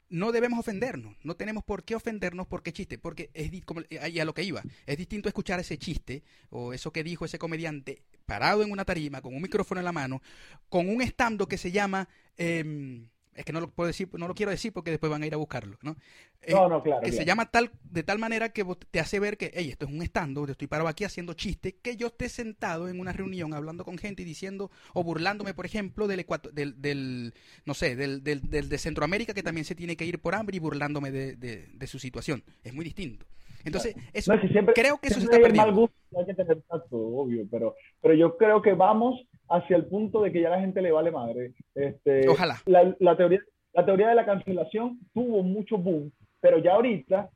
no debemos ofendernos, no tenemos por qué ofendernos porque chiste, porque es como eh, ahí a lo que iba, es distinto escuchar ese chiste o eso que dijo ese comediante parado en una tarima con un micrófono en la mano, con un estando que se llama em, es que no lo puedo decir, no lo quiero decir porque después van a ir a buscarlo, ¿no? Eh, no, no, claro. que se llama tal de tal manera que te hace ver que, hey, esto es un estando, yo estoy parado aquí haciendo chistes, que yo esté sentado en una reunión hablando con gente y diciendo, o burlándome, por ejemplo, del Ecuato- del, del no sé, del, del, del de Centroamérica que también se tiene que ir por hambre y burlándome de, de- de su situación. Es muy distinto. Entonces, eso, No, si siempre- creo que eso se está mal perdiendo. gusto, hay que tener tacto, obvio, pero, pero yo creo que vamos hacia el punto de que ya la gente le vale madre. Este, Ojalá. La, la teoría, la teoría de la cancelación tuvo mucho boom, pero ya ahorita,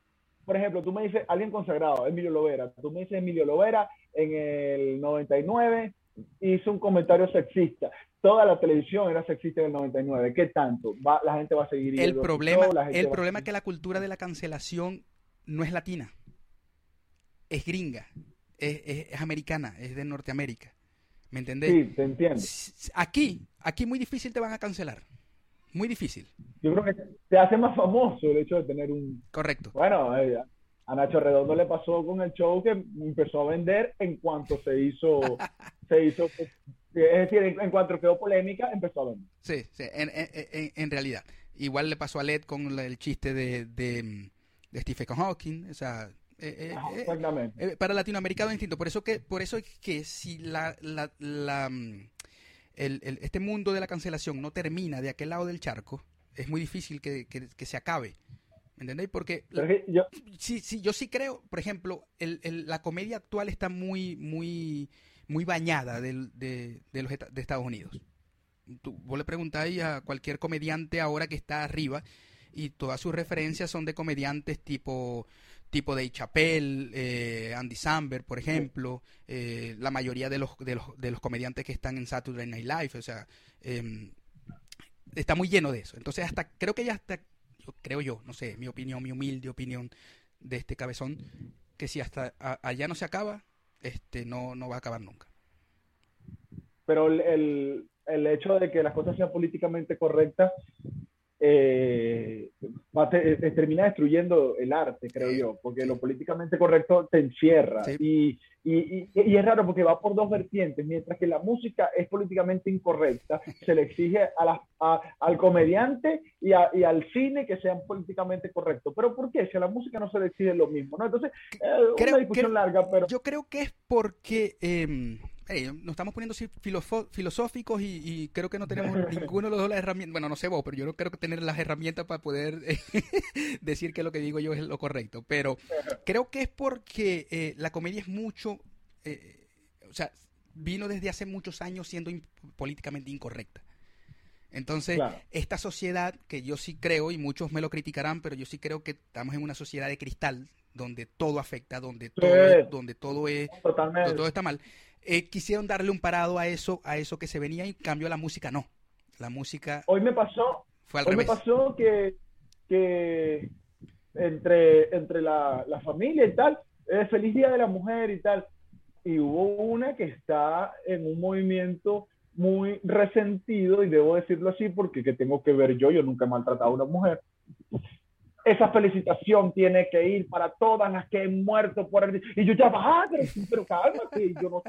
por ejemplo, tú me dices alguien consagrado, Emilio Lovera, tú me dices Emilio Lovera en el 99 hizo un comentario sexista. Toda la televisión era sexista en el 99. ¿Qué tanto? Va- la gente va a seguir El problema, el problema es que la cultura de la cancelación no es latina, es gringa, es, es- es americana, es de Norteamérica. ¿Me entendés? Sí, te entiendo. Aquí, aquí muy difícil te van a cancelar. Muy difícil. Yo creo que te hace más famoso el hecho de tener un, Correcto. Bueno, eh, a Nacho Redondo le pasó con el show que empezó a vender en cuanto se hizo, [laughs] se hizo, es decir, en, cuanto quedó polémica, empezó a vender. Sí, sí, en, en- en- realidad. Igual le pasó a Led con el chiste de, de, de Stephen Hawking. O sea, eh, eh, eh, Exactamente. eh, para latinoamericano es distinto. Por eso que, por eso es que si la, la, la, mm, el- el- este mundo de la cancelación no termina de aquel lado del charco, es muy difícil que, que- que se acabe. ¿Me entendéis? Porque yo, sí, sí, yo sí creo, por ejemplo, el, la comedia actual está muy, muy, muy bañada del- de, de los, de Estados Unidos. Tú, vos le preguntáis a cualquier comediante ahora que está arriba y todas sus referencias son de comediantes tipo tipo Dave Chappelle, eh, Andy Samberg, por ejemplo, eh, la mayoría de los, de los de los comediantes que están en Saturday Night Live, o sea, em, está muy lleno de eso. Entonces hasta creo que ya hasta creo yo, no sé, mi opinión, mi humilde opinión, de este cabezón que si hasta allá no se acaba, este no, no va a acabar nunca. Pero el, el hecho de que las cosas sean políticamente correctas eh, eh, termina destruyendo el arte, creo yo, porque lo políticamente correcto te encierra. Y, y, y, es raro porque va por dos vertientes, mientras que la música es políticamente incorrecta, se le exige a a, al comediante y, y, al cine que sean políticamente correctos. ¿Pero por qué? Si a la música no se le exige lo mismo, ¿no? Entonces, eh, una discusión larga, pero... Yo creo que es porque... Em, nos estamos poniendo filosóficos y, creo que no tenemos [laughs] ninguno de los dos las herramientas. Bueno, no sé vos, pero yo no creo que tener las herramientas para poder [laughs] decir que lo que digo yo es lo correcto. Pero creo que es porque eh, la comedia es mucho. Eh, o sea, vino desde hace muchos años siendo políticamente incorrecta. Entonces, esta sociedad que yo sí creo, y muchos me lo criticarán, pero yo sí creo que estamos en una sociedad de cristal, donde todo afecta, donde todo, donde todo es, todo está mal. Eh, quisieron darle un parado a eso, a eso que se venía y cambio la música no. La música. Hoy me pasó. Fue al hoy me pasó que, que entre, entre la, la familia y tal, es feliz día de la mujer y tal. Y hubo una que está en un movimiento muy resentido, y debo decirlo así porque que tengo que ver yo, yo nunca he maltratado a una mujer, esa felicitación tiene que ir para todas las que han muerto por el... Y yo ya, va, pero, pero cálmate, yo no...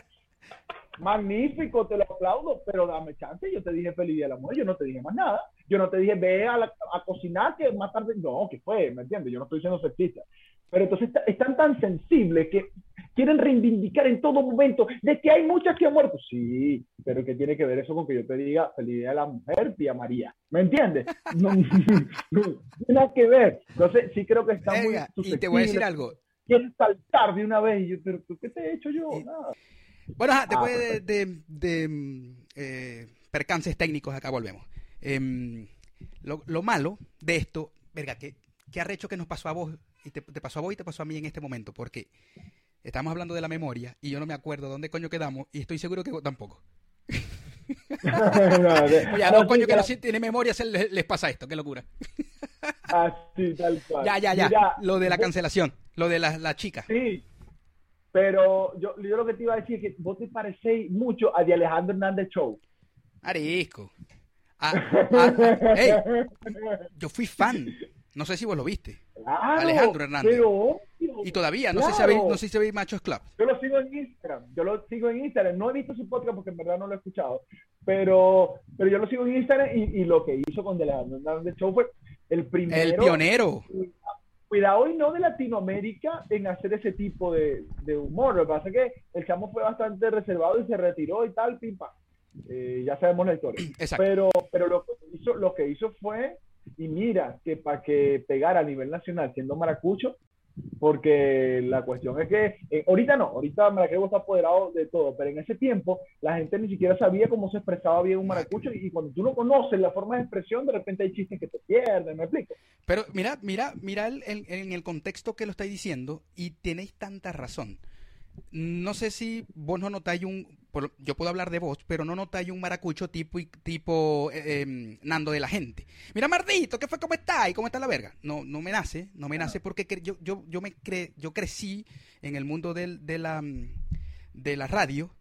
Magnífico, te lo aplaudo, pero dame chance, yo te dije feliz día de la mujer, yo no te dije más nada, yo no te dije ve a, a cocinar que más tarde, no, que fue, ¿me entiendes? Yo no estoy siendo sexista, pero entonces están tan sensibles que quieren reivindicar en todo momento de que hay muchas que han muerto. Sí, pero ¿qué tiene que ver eso con que yo te diga feliz día a la mujer, Pía María? ¿Me entiendes? No, [laughs] no, tiene nada que ver. Entonces, sí creo que está muy. Y te voy a decir algo. Quieren saltar de una vez. Y yo, pero ¿qué te he hecho yo? Nada. Bueno, después ah, de, de, eh, percances técnicos, acá volvemos. Em, lo, lo, malo de esto, verga, ¿qué, qué arrecho que nos pasó a vos, y te, te pasó a vos y te pasó a mí en este momento, porque Estamos hablando de la memoria y yo no me acuerdo dónde coño quedamos y estoy seguro que tampoco. [laughs] Oye, [laughs] a los coño que no tienen memoria les, pasa esto, qué locura. [laughs] Así, tal cual. Ya, ya, ya. lo de la cancelación, lo de la, la chica. Sí, pero yo, yo lo que te iba a decir es que vos te parecéis mucho a de Alejandro Hernández Show. Arisco. Ah, ah, yo fui fan. No sé si vos lo viste. Alejandro Hernández. y todavía, no, sé si habéis, no sé si habéis Machos Club. Yo lo sigo en Instagram. Yo lo sigo en Instagram. No he visto su podcast porque en verdad no lo he escuchado. Pero, pero yo lo sigo en Instagram y, lo que hizo con Alejandro Hernández Show fue el primero. El pionero. Cuidado y no de Latinoamérica en hacer ese tipo de, de humor. Lo que pasa es que el chamo fue bastante reservado y se retiró y tal, pimpa. Eh, ya sabemos la historia. Pero, pero lo que hizo, lo que hizo fue y mira que para que pegara a nivel nacional siendo maracucho, porque la cuestión es que eh, ahorita no, ahorita Maracaibo está apoderado de todo, pero en ese tiempo la gente ni siquiera sabía cómo se expresaba bien un maracucho y, cuando tú no conoces la forma de expresión, de repente hay chistes que te pierden, me explico. Pero mira, mira, mira el, en el contexto que lo estáis diciendo y tenéis tanta razón. No sé si vos no notáis un, yo puedo hablar de vos, pero no notáis un maracucho tipo, tipo eh, em, Nando de la gente. Mira, Mardito, ¿qué fue? ¿Cómo está? ¿Y cómo está la verga? No, no me nace, no me nace porque yo, yo, yo, me cre yo crecí en el mundo del, de, la, de la radio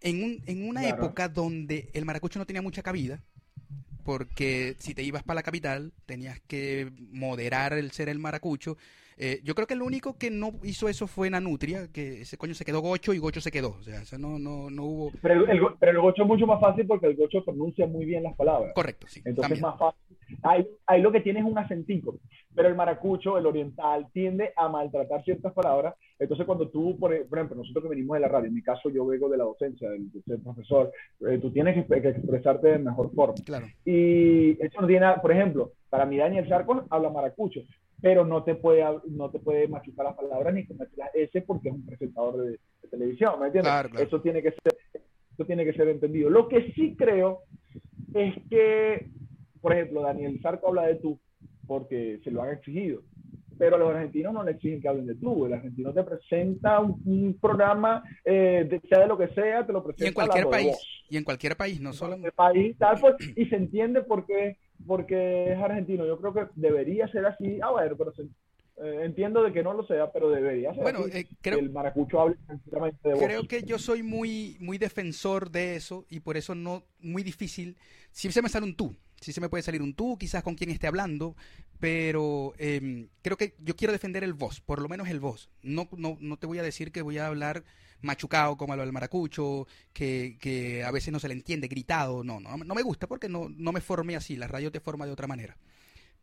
en, un, en una época donde el maracucho no tenía mucha cabida porque si te ibas para la capital tenías que moderar el ser el maracucho eh, yo creo que el único que no hizo eso fue Nanutria, que ese coño se quedó gocho y gocho se quedó. O sea, no, no, no hubo. Pero el, pero el gocho es mucho más fácil porque el gocho pronuncia muy bien las palabras. Correcto, sí. Entonces es más fácil. Ahí, ahí, lo que tiene es un acentico. Pero el maracucho, el oriental, tiende a maltratar ciertas palabras. Entonces, cuando tú, por, ejemplo, nosotros que venimos de la radio, en mi caso yo vengo de la docencia, del, profesor, eh, tú tienes que, que, expresarte de mejor forma. Claro. Y eso no tiene por ejemplo, para mí Daniel Sarcos habla maracucho, pero no te puede, no te puede machucar las palabras ni cometer las S porque es un presentador de, televisión, ¿me entiendes? Eso tiene que ser, eso tiene que ser entendido. Lo que sí creo es que, por ejemplo, Daniel Sarco habla de tú porque se lo han exigido, pero a los argentinos no le exigen que hablen de tú. El argentino te presenta un, programa, eh, sea de lo que sea, te lo presenta. Y en cualquier país, y en cualquier país, no solo en país, tal, pues, y se entiende por qué porque es argentino. Yo creo que debería ser así. Ah, bueno, pero Eh, entiendo de que no lo sea, pero debería ser. Bueno, así, eh, creo- el maracucho hable tranquilamente de voz. Creo que yo soy muy, muy defensor de eso y por eso no, muy difícil. Sí se me sale un tú, sí se me puede salir un tú, quizás con quien esté hablando, pero em, creo que yo quiero defender el voz, por lo menos el voz. No, no, no te voy a decir que voy a hablar machucado como habla el maracucho, que, a veces no se le entiende, gritado, no, no, no me gusta porque no, no me formé así, la radio te forma de otra manera.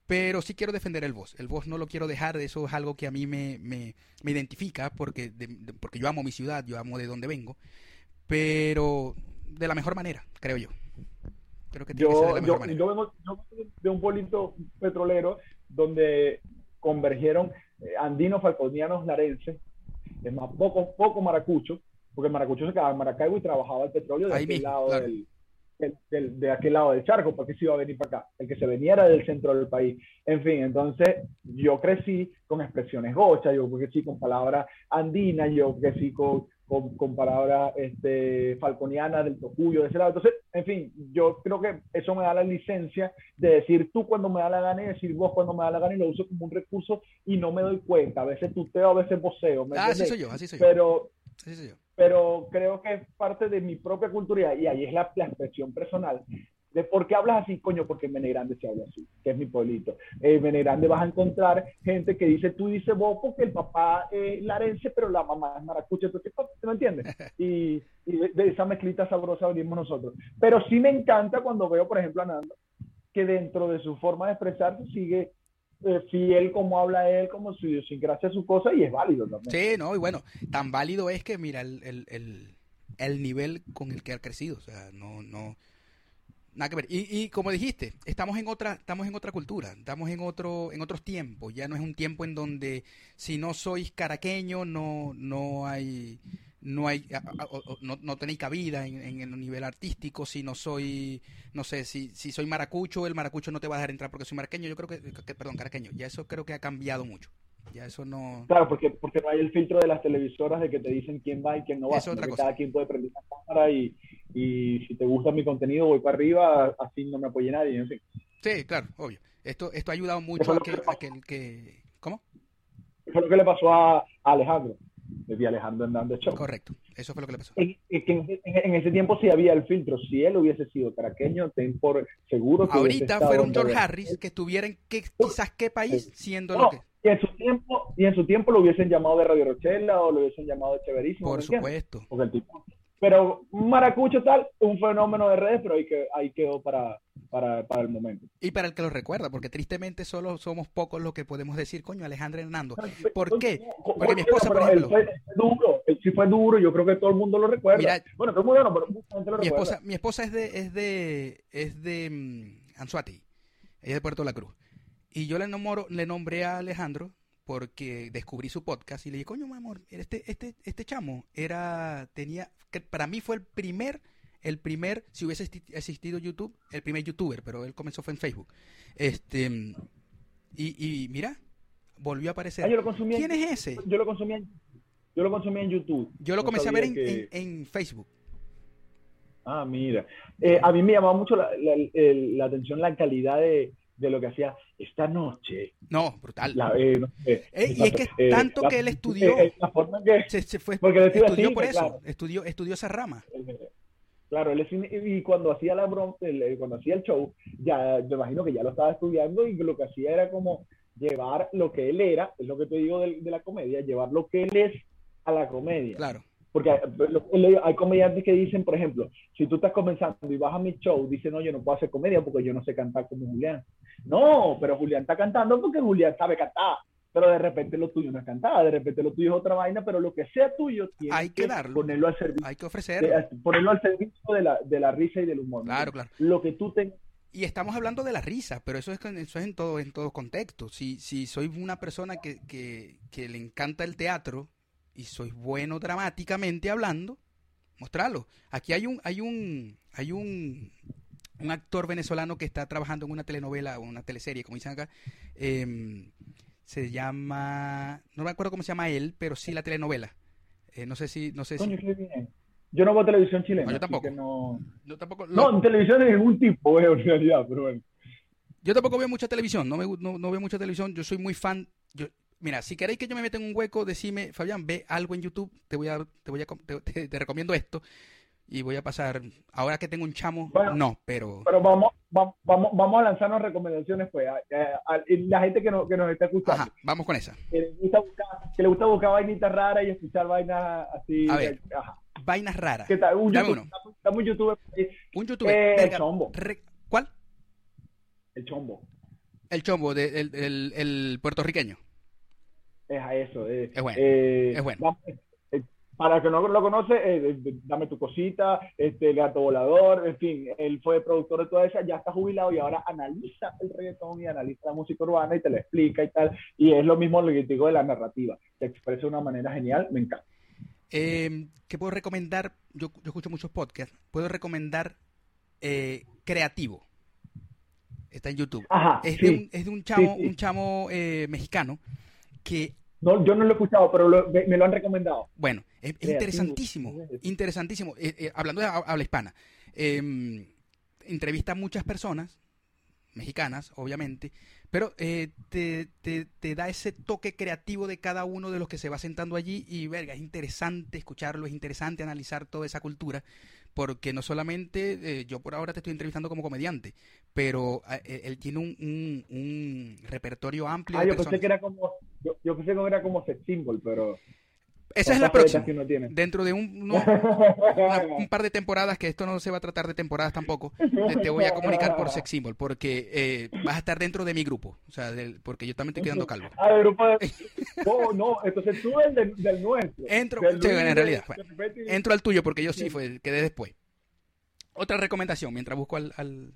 Pero sí quiero defender el voz. El voz no lo quiero dejar, eso es algo que a mí me, me, me identifica porque, porque yo amo mi ciudad, yo amo de donde vengo, pero de la mejor manera, creo yo. Creo que tiene que ser de Yo, yo, yo vengo yo vengo de un pueblito petrolero donde convergieron eh, andinos, falconianos, larenses, es más, poco, poco maracucho, porque el maracucho se quedaba en Maracaibo y trabajaba el petróleo de Ahí aquel mismo, lado claro. del, del- del- de aquel lado del charco, porque se iba a venir para acá. El que se venía era del centro del país. En fin, entonces yo crecí con expresiones gochas, yo crecí con palabras andinas, yo crecí con, con, con palabras este, falconianas del Tocuyo, de ese lado. Entonces, en fin, yo creo que eso me da la licencia de decir tú cuando me da la gana y decir vos cuando me da la gana y lo uso como un recurso y no me doy cuenta. A veces tuteo, a veces voceo. ¿me Ah, así soy yo, así soy yo. Pero Así soy yo. pero creo que es parte de mi propia cultura y ahí es la, la expresión personal. De por qué hablas así, coño, porque en Menegrande se habla así, que es mi pueblito. En Menegrande vas a encontrar gente que dice tú dices vos porque el papá es larense, pero la mamá es maracucha, entonces, ¿me entiendes? [laughs] Y, y de, de esa mezclita sabrosa venimos nosotros. Pero sí me encanta cuando veo, por ejemplo, a Nando, que dentro de su forma de expresarse sigue eh, fiel como habla él, como su idiosincrasia, su cosa, y es válido también. Sí, no, y bueno, tan válido es que mira el, el, el, el nivel con el que ha crecido, o sea, no, no, nada que ver. Y, y como dijiste, estamos en otra, estamos en otra cultura, estamos en otro, en otros tiempos, ya no es un tiempo en donde si no sois caraqueño no, no hay, no hay, a- a- no, no tenéis cabida en, en el nivel artístico, si no soy, no sé, si, si soy maracucho, el maracucho no te va a dejar entrar porque soy maraqueño, yo creo que, que- perdón, caraqueño, ya eso creo que ha cambiado mucho, ya eso no... Claro, porque, porque no hay el filtro de las televisoras de que te dicen quién va y quién no va. Es otra cosa. Cada quien puede prender la cámara y, y si te gusta mi contenido voy para arriba, así no me apoye nadie. En fin. Sí, claro, obvio. Esto, esto ha ayudado mucho a que, que a que. ¿Cómo? Eso es lo que le pasó a, a Alejandro, de Alejandro Hernández Show. Correcto, eso fue lo que le pasó. En, en- en- en ese tiempo sí había el filtro. Si él hubiese sido caraqueño, ten por seguro que Ahorita fuera un George. Harris que estuviera en qué, quizás qué país siendo No, lo que... y en su tiempo, y en su tiempo lo hubiesen llamado de Radio Rochela o lo hubiesen llamado de Chéverísimo. Por supuesto. Porque el tipo. Pero Maracucho tal, un fenómeno de redes, pero ahí, que, ahí quedó para, para, para el momento. Y para el que lo recuerda, porque tristemente solo somos pocos los que podemos decir, coño, Alejandro Hernando. ¿Por qué? Porque mi esposa, por Pero él ejemplo- fue duro, él sí fue duro, yo creo que todo el mundo lo recuerda. Mira, bueno, todo el mundo no, pero mucha gente lo Mi recuerda. esposa, mi esposa es de, es de, es de mm, Anzuati, ella es de Puerto La Cruz. Y yo le, nomoro- le nombré a Alejandro porque descubrí su podcast y le dije, coño, mi amor, este, este, este chamo era, tenía, que para mí fue el primer, el primer, si hubiese existi- existido YouTube, el primer youtuber, pero él comenzó fue en Facebook. Este, y, y mira, volvió a aparecer. Ah, yo lo consumía en- ¿Quién es ese? Yo lo consumía en, yo lo consumía en YouTube. Yo lo No comencé a ver en, en, en Facebook. Ah, mira. Eh, a mí me llamaba mucho la, la- el- la atención la calidad de, de lo que hacía esta noche. No, brutal. La, eh, no sé, Eh, y es que eh, tanto la- que él estudió. la forma que, se, se fue, Porque estudió cine, por eso, claro. estudió, estudió esa rama. Claro, él es cine- y cuando hacía la el- cuando hacía el show, ya me imagino que ya lo estaba estudiando y lo que hacía era como llevar lo que él era, es lo que te digo de, de la comedia, llevar lo que él es a la comedia. Claro. Porque hay, lo- hay comediantes que dicen, por ejemplo, si tú estás comenzando y vas a mi show, dicen, no, yo no puedo hacer comedia porque yo no sé cantar como Julián. No, pero Julián está cantando porque Julián sabe cantar. Pero de repente lo tuyo no es cantar, de repente lo tuyo es otra vaina, pero lo que sea tuyo tienes Hay que darlo. ponerlo al servicio Hay que ofrecerlo. de- ponerlo al servicio de la, de la risa y del humor. ¿no? Claro, claro. Lo que tú tengas. Y estamos hablando de la risa, pero eso es, eso es en todo, en todo contexto. Si, si soy una persona que, que, que le encanta el teatro y soy bueno dramáticamente hablando, mostrarlo. Aquí hay un, hay un, hay un, un actor venezolano que está trabajando en una telenovela o una teleserie, como dicen acá. em, se llama, no me acuerdo cómo se llama él, pero sí la telenovela. Eh, no sé si, no sé si. Coño. Yo no veo televisión chilena. No, yo tampoco. no... Yo tampoco, no, en televisión de ningún tipo veo en realidad, pero bueno. Yo tampoco veo mucha televisión, no, me, no, no veo mucha televisión, yo soy muy fan, yo mira, si queréis que yo me meta en un hueco, decime, Fabián, ve algo en YouTube, te voy a, te voy a, te, te recomiendo esto y voy a pasar, ahora que tengo un chamo, no, pero... Pero vamos, vamos, vamos a lanzarnos recomendaciones, pues, a, la gente que, que nos está escuchando. Ajá, vamos con esa. Que le gusta buscar, que le gusta buscar vainitas raras y escuchar vainas así. A ver, vainas raras. ¿Qué tal? Un Dame YouTube, uno. un youtuber. Un youtuber. Eh, el chombo. ¿Cuál? El chombo. El chombo, de, el, el, el puertorriqueño. Es a eso. Eh, es bueno. Eh, es bueno. Para el que no lo conoce, eh, dame tu cosita, este gato volador, en fin, él fue productor de toda esa, ya está jubilado y ahora analiza el reggaetón y analiza la música urbana y te lo explica y tal. Y es lo mismo lo que digo de la narrativa, te expresa de una manera genial, me encanta. Eh, ¿Qué puedo recomendar? Yo, yo, escucho muchos podcasts. Puedo recomendar eh, Creativo. Está en YouTube. es, de un, es, de un, chamo, un chamo eh, mexicano que no, yo no lo he escuchado, pero me lo han recomendado. Bueno, es, interesantísimo, interesantísimo. Eh, eh, hablando de habla hispana, em, entrevista a muchas personas, mexicanas, obviamente, pero eh, te, te, da ese toque creativo de cada uno de los que se va sentando allí y, verga, es interesante escucharlo, es interesante analizar toda esa cultura porque no solamente eh, yo por ahora te estoy entrevistando como comediante, pero eh, él tiene un, un, repertorio amplio. Ah, yo pensé que era como, yo, pensé que era como sex symbol, pero... Esa es la próxima. Dentro de un, un par de temporadas, que esto no se va a tratar de temporadas tampoco, te, voy a comunicar por sex symbol, porque eh, vas a estar dentro de mi grupo, o sea, porque yo también estoy quedando calvo. Ah, el grupo de... [laughs] Oh, no, entonces tú eres del, del nuestro. Entro, en realidad, entro al tuyo porque yo sí fue, quedé después. Otra recomendación, mientras busco al, al,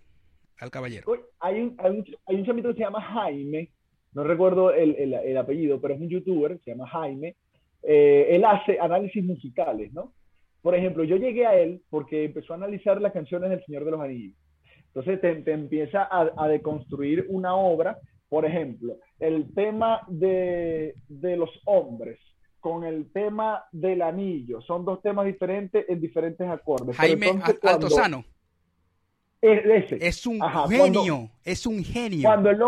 al caballero. Hay un, hay, un, hay un chamito que se llama Jaime, no recuerdo el, el, el apellido, pero es un youtuber, se llama Jaime, eh, él hace análisis musicales, ¿no? Por ejemplo, yo llegué a él porque empezó a analizar las canciones del Señor de los Anillos. Entonces te, empieza a, deconstruir una obra, por ejemplo, el tema de, los hombres con el tema del anillo. Son dos temas diferentes en diferentes acordes. Jaime Altozano. Es, un genio, es un genio. Cuando el,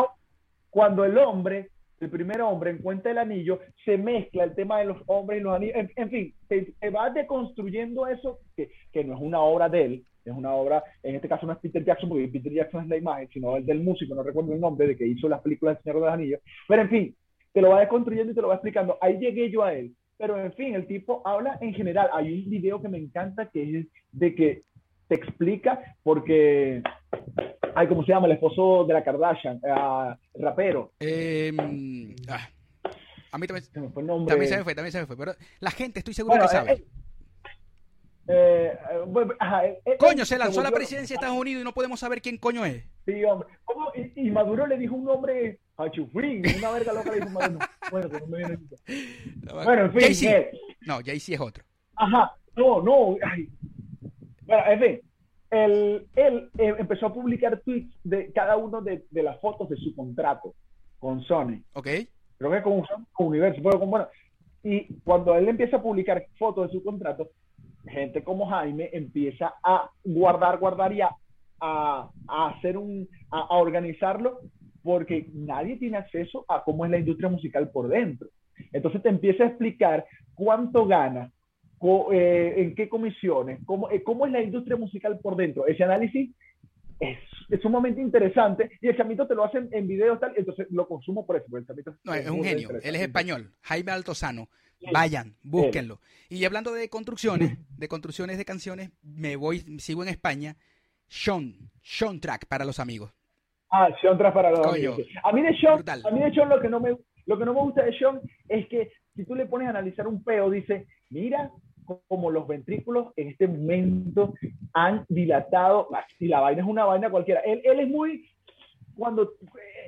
cuando el hombre el primer hombre encuentra el anillo, se mezcla el tema de los hombres y los anillos, en, fin, se, va deconstruyendo eso, que, que, no es una obra de él, es una obra, en este caso no es Peter Jackson, porque Peter Jackson es la imagen, sino el del músico, no recuerdo el nombre, de que hizo las películas del Señor de los Anillos, pero en fin, te lo va deconstruyendo y te lo va explicando. Ahí llegué yo a él, pero en fin, el tipo habla en general. Hay un video que me encanta que es de que te explica, porque Ay, ¿cómo se llama? El esposo de la Kardashian, uh, rapero. Eh, ah, a mí también se, me fue el nombre. también se me fue, también se me fue. Pero la gente estoy seguro que sabe. Eh, eh, bueno, ajá, coño, se lanzó la presidencia de Estados Unidos y no podemos saber quién coño es. Sí, hombre. ¿Cómo? Y, y, Maduro le dijo un nombre a Chufrín, una verga loca le dijo Maduro. Bueno, no me viene [laughs] no, Bueno, en fin. No, Jay-Z es otro. Ajá. No, no. Ay. Bueno, en fin él, él eh, empezó a publicar tweets de cada uno de, de, las fotos de su contrato con Sony. Ok. Creo que con, con Universo. con, bueno, y cuando él empieza a publicar fotos de su contrato, gente como Jaime empieza a guardar, guardar y a, a, hacer un, a, a, organizarlo porque nadie tiene acceso a cómo es la industria musical por dentro. Entonces te empieza a explicar cuánto gana, en qué comisiones, cómo, eh, cómo es la industria musical por dentro. Ese análisis es, es sumamente interesante y el chamito te lo hacen en videos tal, entonces lo consumo por eso. El no, es, un genio, él es español, Jaime Altozano. Vayan, búsquenlo. Y hablando de construcciones, [laughs] de construcciones de canciones, me voy, sigo en España. Sean, Sean Track para los amigos. Ah, Sean Track para los amigos. A mí de Sean, a mí de Sean lo que no me lo que no me gusta de Sean es que si tú le pones a analizar un peo, dice, mira, como los ventrículos en este momento han dilatado, y la vaina es una vaina cualquiera. Él, él es muy, cuando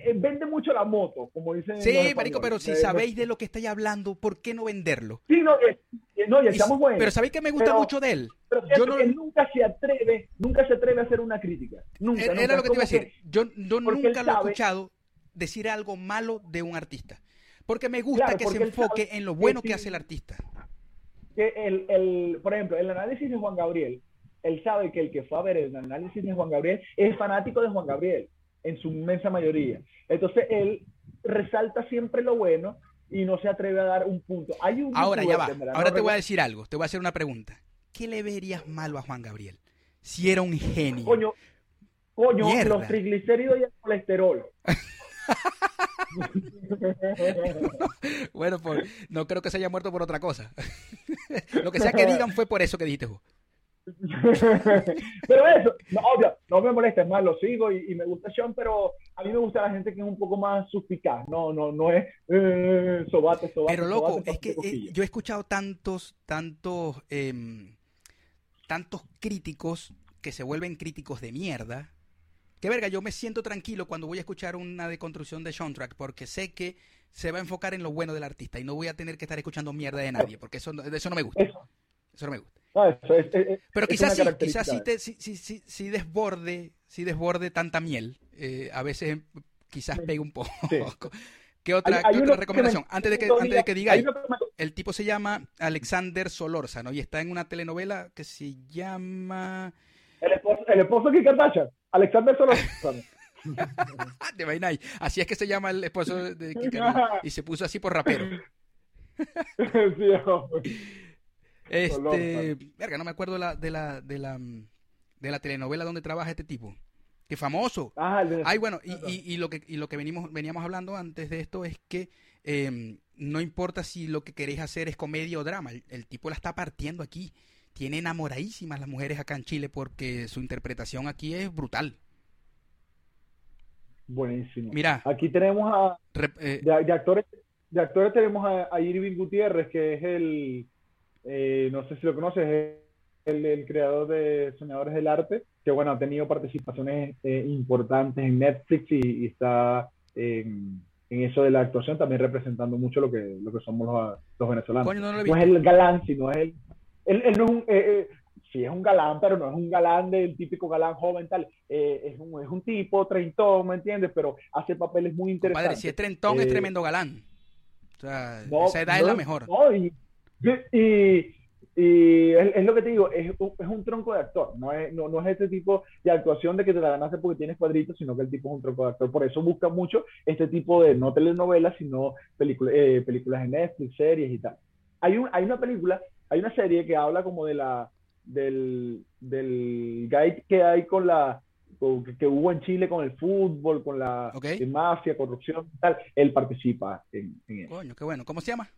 eh, vende mucho la moto, como dicen. Sí, marico, pero si sabéis de lo que estáis hablando, ¿por qué no venderlo? Sí, no, eh, eh, no y estamos buenos. Pero sabéis que me gusta mucho de él. Pero yo no, que nunca se atreve, nunca se atreve a hacer una crítica. Nunca. Era, lo que te iba a decir. yo, nunca lo he escuchado decir algo malo de un artista. Porque me gusta que se enfoque en lo bueno que hace el artista que el, el, por ejemplo, el análisis de Juan Gabriel, él sabe que el que fue a ver el análisis de Juan Gabriel es fanático de Juan Gabriel, en su inmensa mayoría. Entonces, él resalta siempre lo bueno y no se atreve a dar un punto. Hay un Ahora ya va. Ahora no te voy a decir algo. Te voy a hacer una pregunta. ¿Qué le verías malo a Juan Gabriel? Si era un genio. Coño, coño, Mierda. los triglicéridos y el colesterol. [laughs] [laughs] Bueno, pues no creo que se haya muerto por otra cosa. [laughs] Lo que sea que digan fue por eso que dijiste vos. [laughs] pero eso, no, obvio, no me molesta, es más, lo sigo y, y me gusta Sean, pero a mí me gusta la gente que es un poco más suspicaz. No, no, no es eh, sobate, sobate. Pero loco, sobate, es que eh, yo he escuchado tantos, tantos, em, tantos críticos que se vuelven críticos de mierda. Que verga, yo me siento tranquilo cuando voy a escuchar una deconstrucción de Soundtrack porque sé que se va a enfocar en lo bueno del artista y no voy a tener que estar escuchando mierda de nadie porque eso, no- eso no me gusta. Eso, Eso no me gusta. no, eso es, es- es- Pero quizás sí, quizás sí, te, sí, sí, sí, sí desborde, sí desborde tanta miel. Eh, a veces quizás pegue un poco. [laughs] ¿Qué otra, Hay- hay qué uno otra que recomendación? me- Antes de que, otro antes de que diga, me- el tipo se llama Alexander Solórzano y está en una telenovela que se llama... El esposo, el esposo de Kim Kardashian, Alexander Solórzano. De Vainay. Así es que se llama el esposo de Kardashian. Y se puso así por rapero. [laughs] Sí. Este, verga, no me acuerdo la, de la de la de la telenovela donde trabaja este tipo. Qué famoso. Ah, de- Ay, bueno, y, y, y lo que y lo que venimos veníamos hablando antes de esto es que eh, no importa si lo que queréis hacer es comedia o drama, el, el tipo la está partiendo aquí. Tiene enamoradísimas las mujeres acá en Chile porque su interpretación aquí es brutal. Buenísimo. Mira, Aquí tenemos a, rep- eh, de, de actores, de actores tenemos a, a Irving Gutiérrez, que es el, eh, no sé si lo conoces, es el, el creador de Soñadores del Arte, que bueno, ha tenido participaciones eh, importantes en Netflix y, y está en, en eso de la actuación también representando mucho lo que, lo que somos los, los venezolanos. coño, no lo No es el galán, sino es el, él, él no es un, eh, eh, sí es un galán, pero no es un galán del típico galán joven tal, Eh, es, un, es un tipo treintón, ¿me entiendes? Pero hace papeles muy interesantes. Compadre, si es trentón es tremendo galán. O sea, No, esa edad es no, la mejor. no, y, y- y es, es lo que te digo, es, un- es un tronco de actor, no es, no, no es este tipo de actuación de que te la ganaste porque tienes cuadritos, sino que el tipo es un tronco de actor. Por eso busca mucho este tipo de, no telenovelas, sino películas, eh, películas en Netflix, series y tal. Hay, un, hay una película, hay una serie que habla como de la, del, del guide que hay con la, que, hubo en Chile con el fútbol, con la Ok. eh, mafia, corrupción y tal. Él participa en, en eso. Coño, qué bueno. ¿Cómo se llama?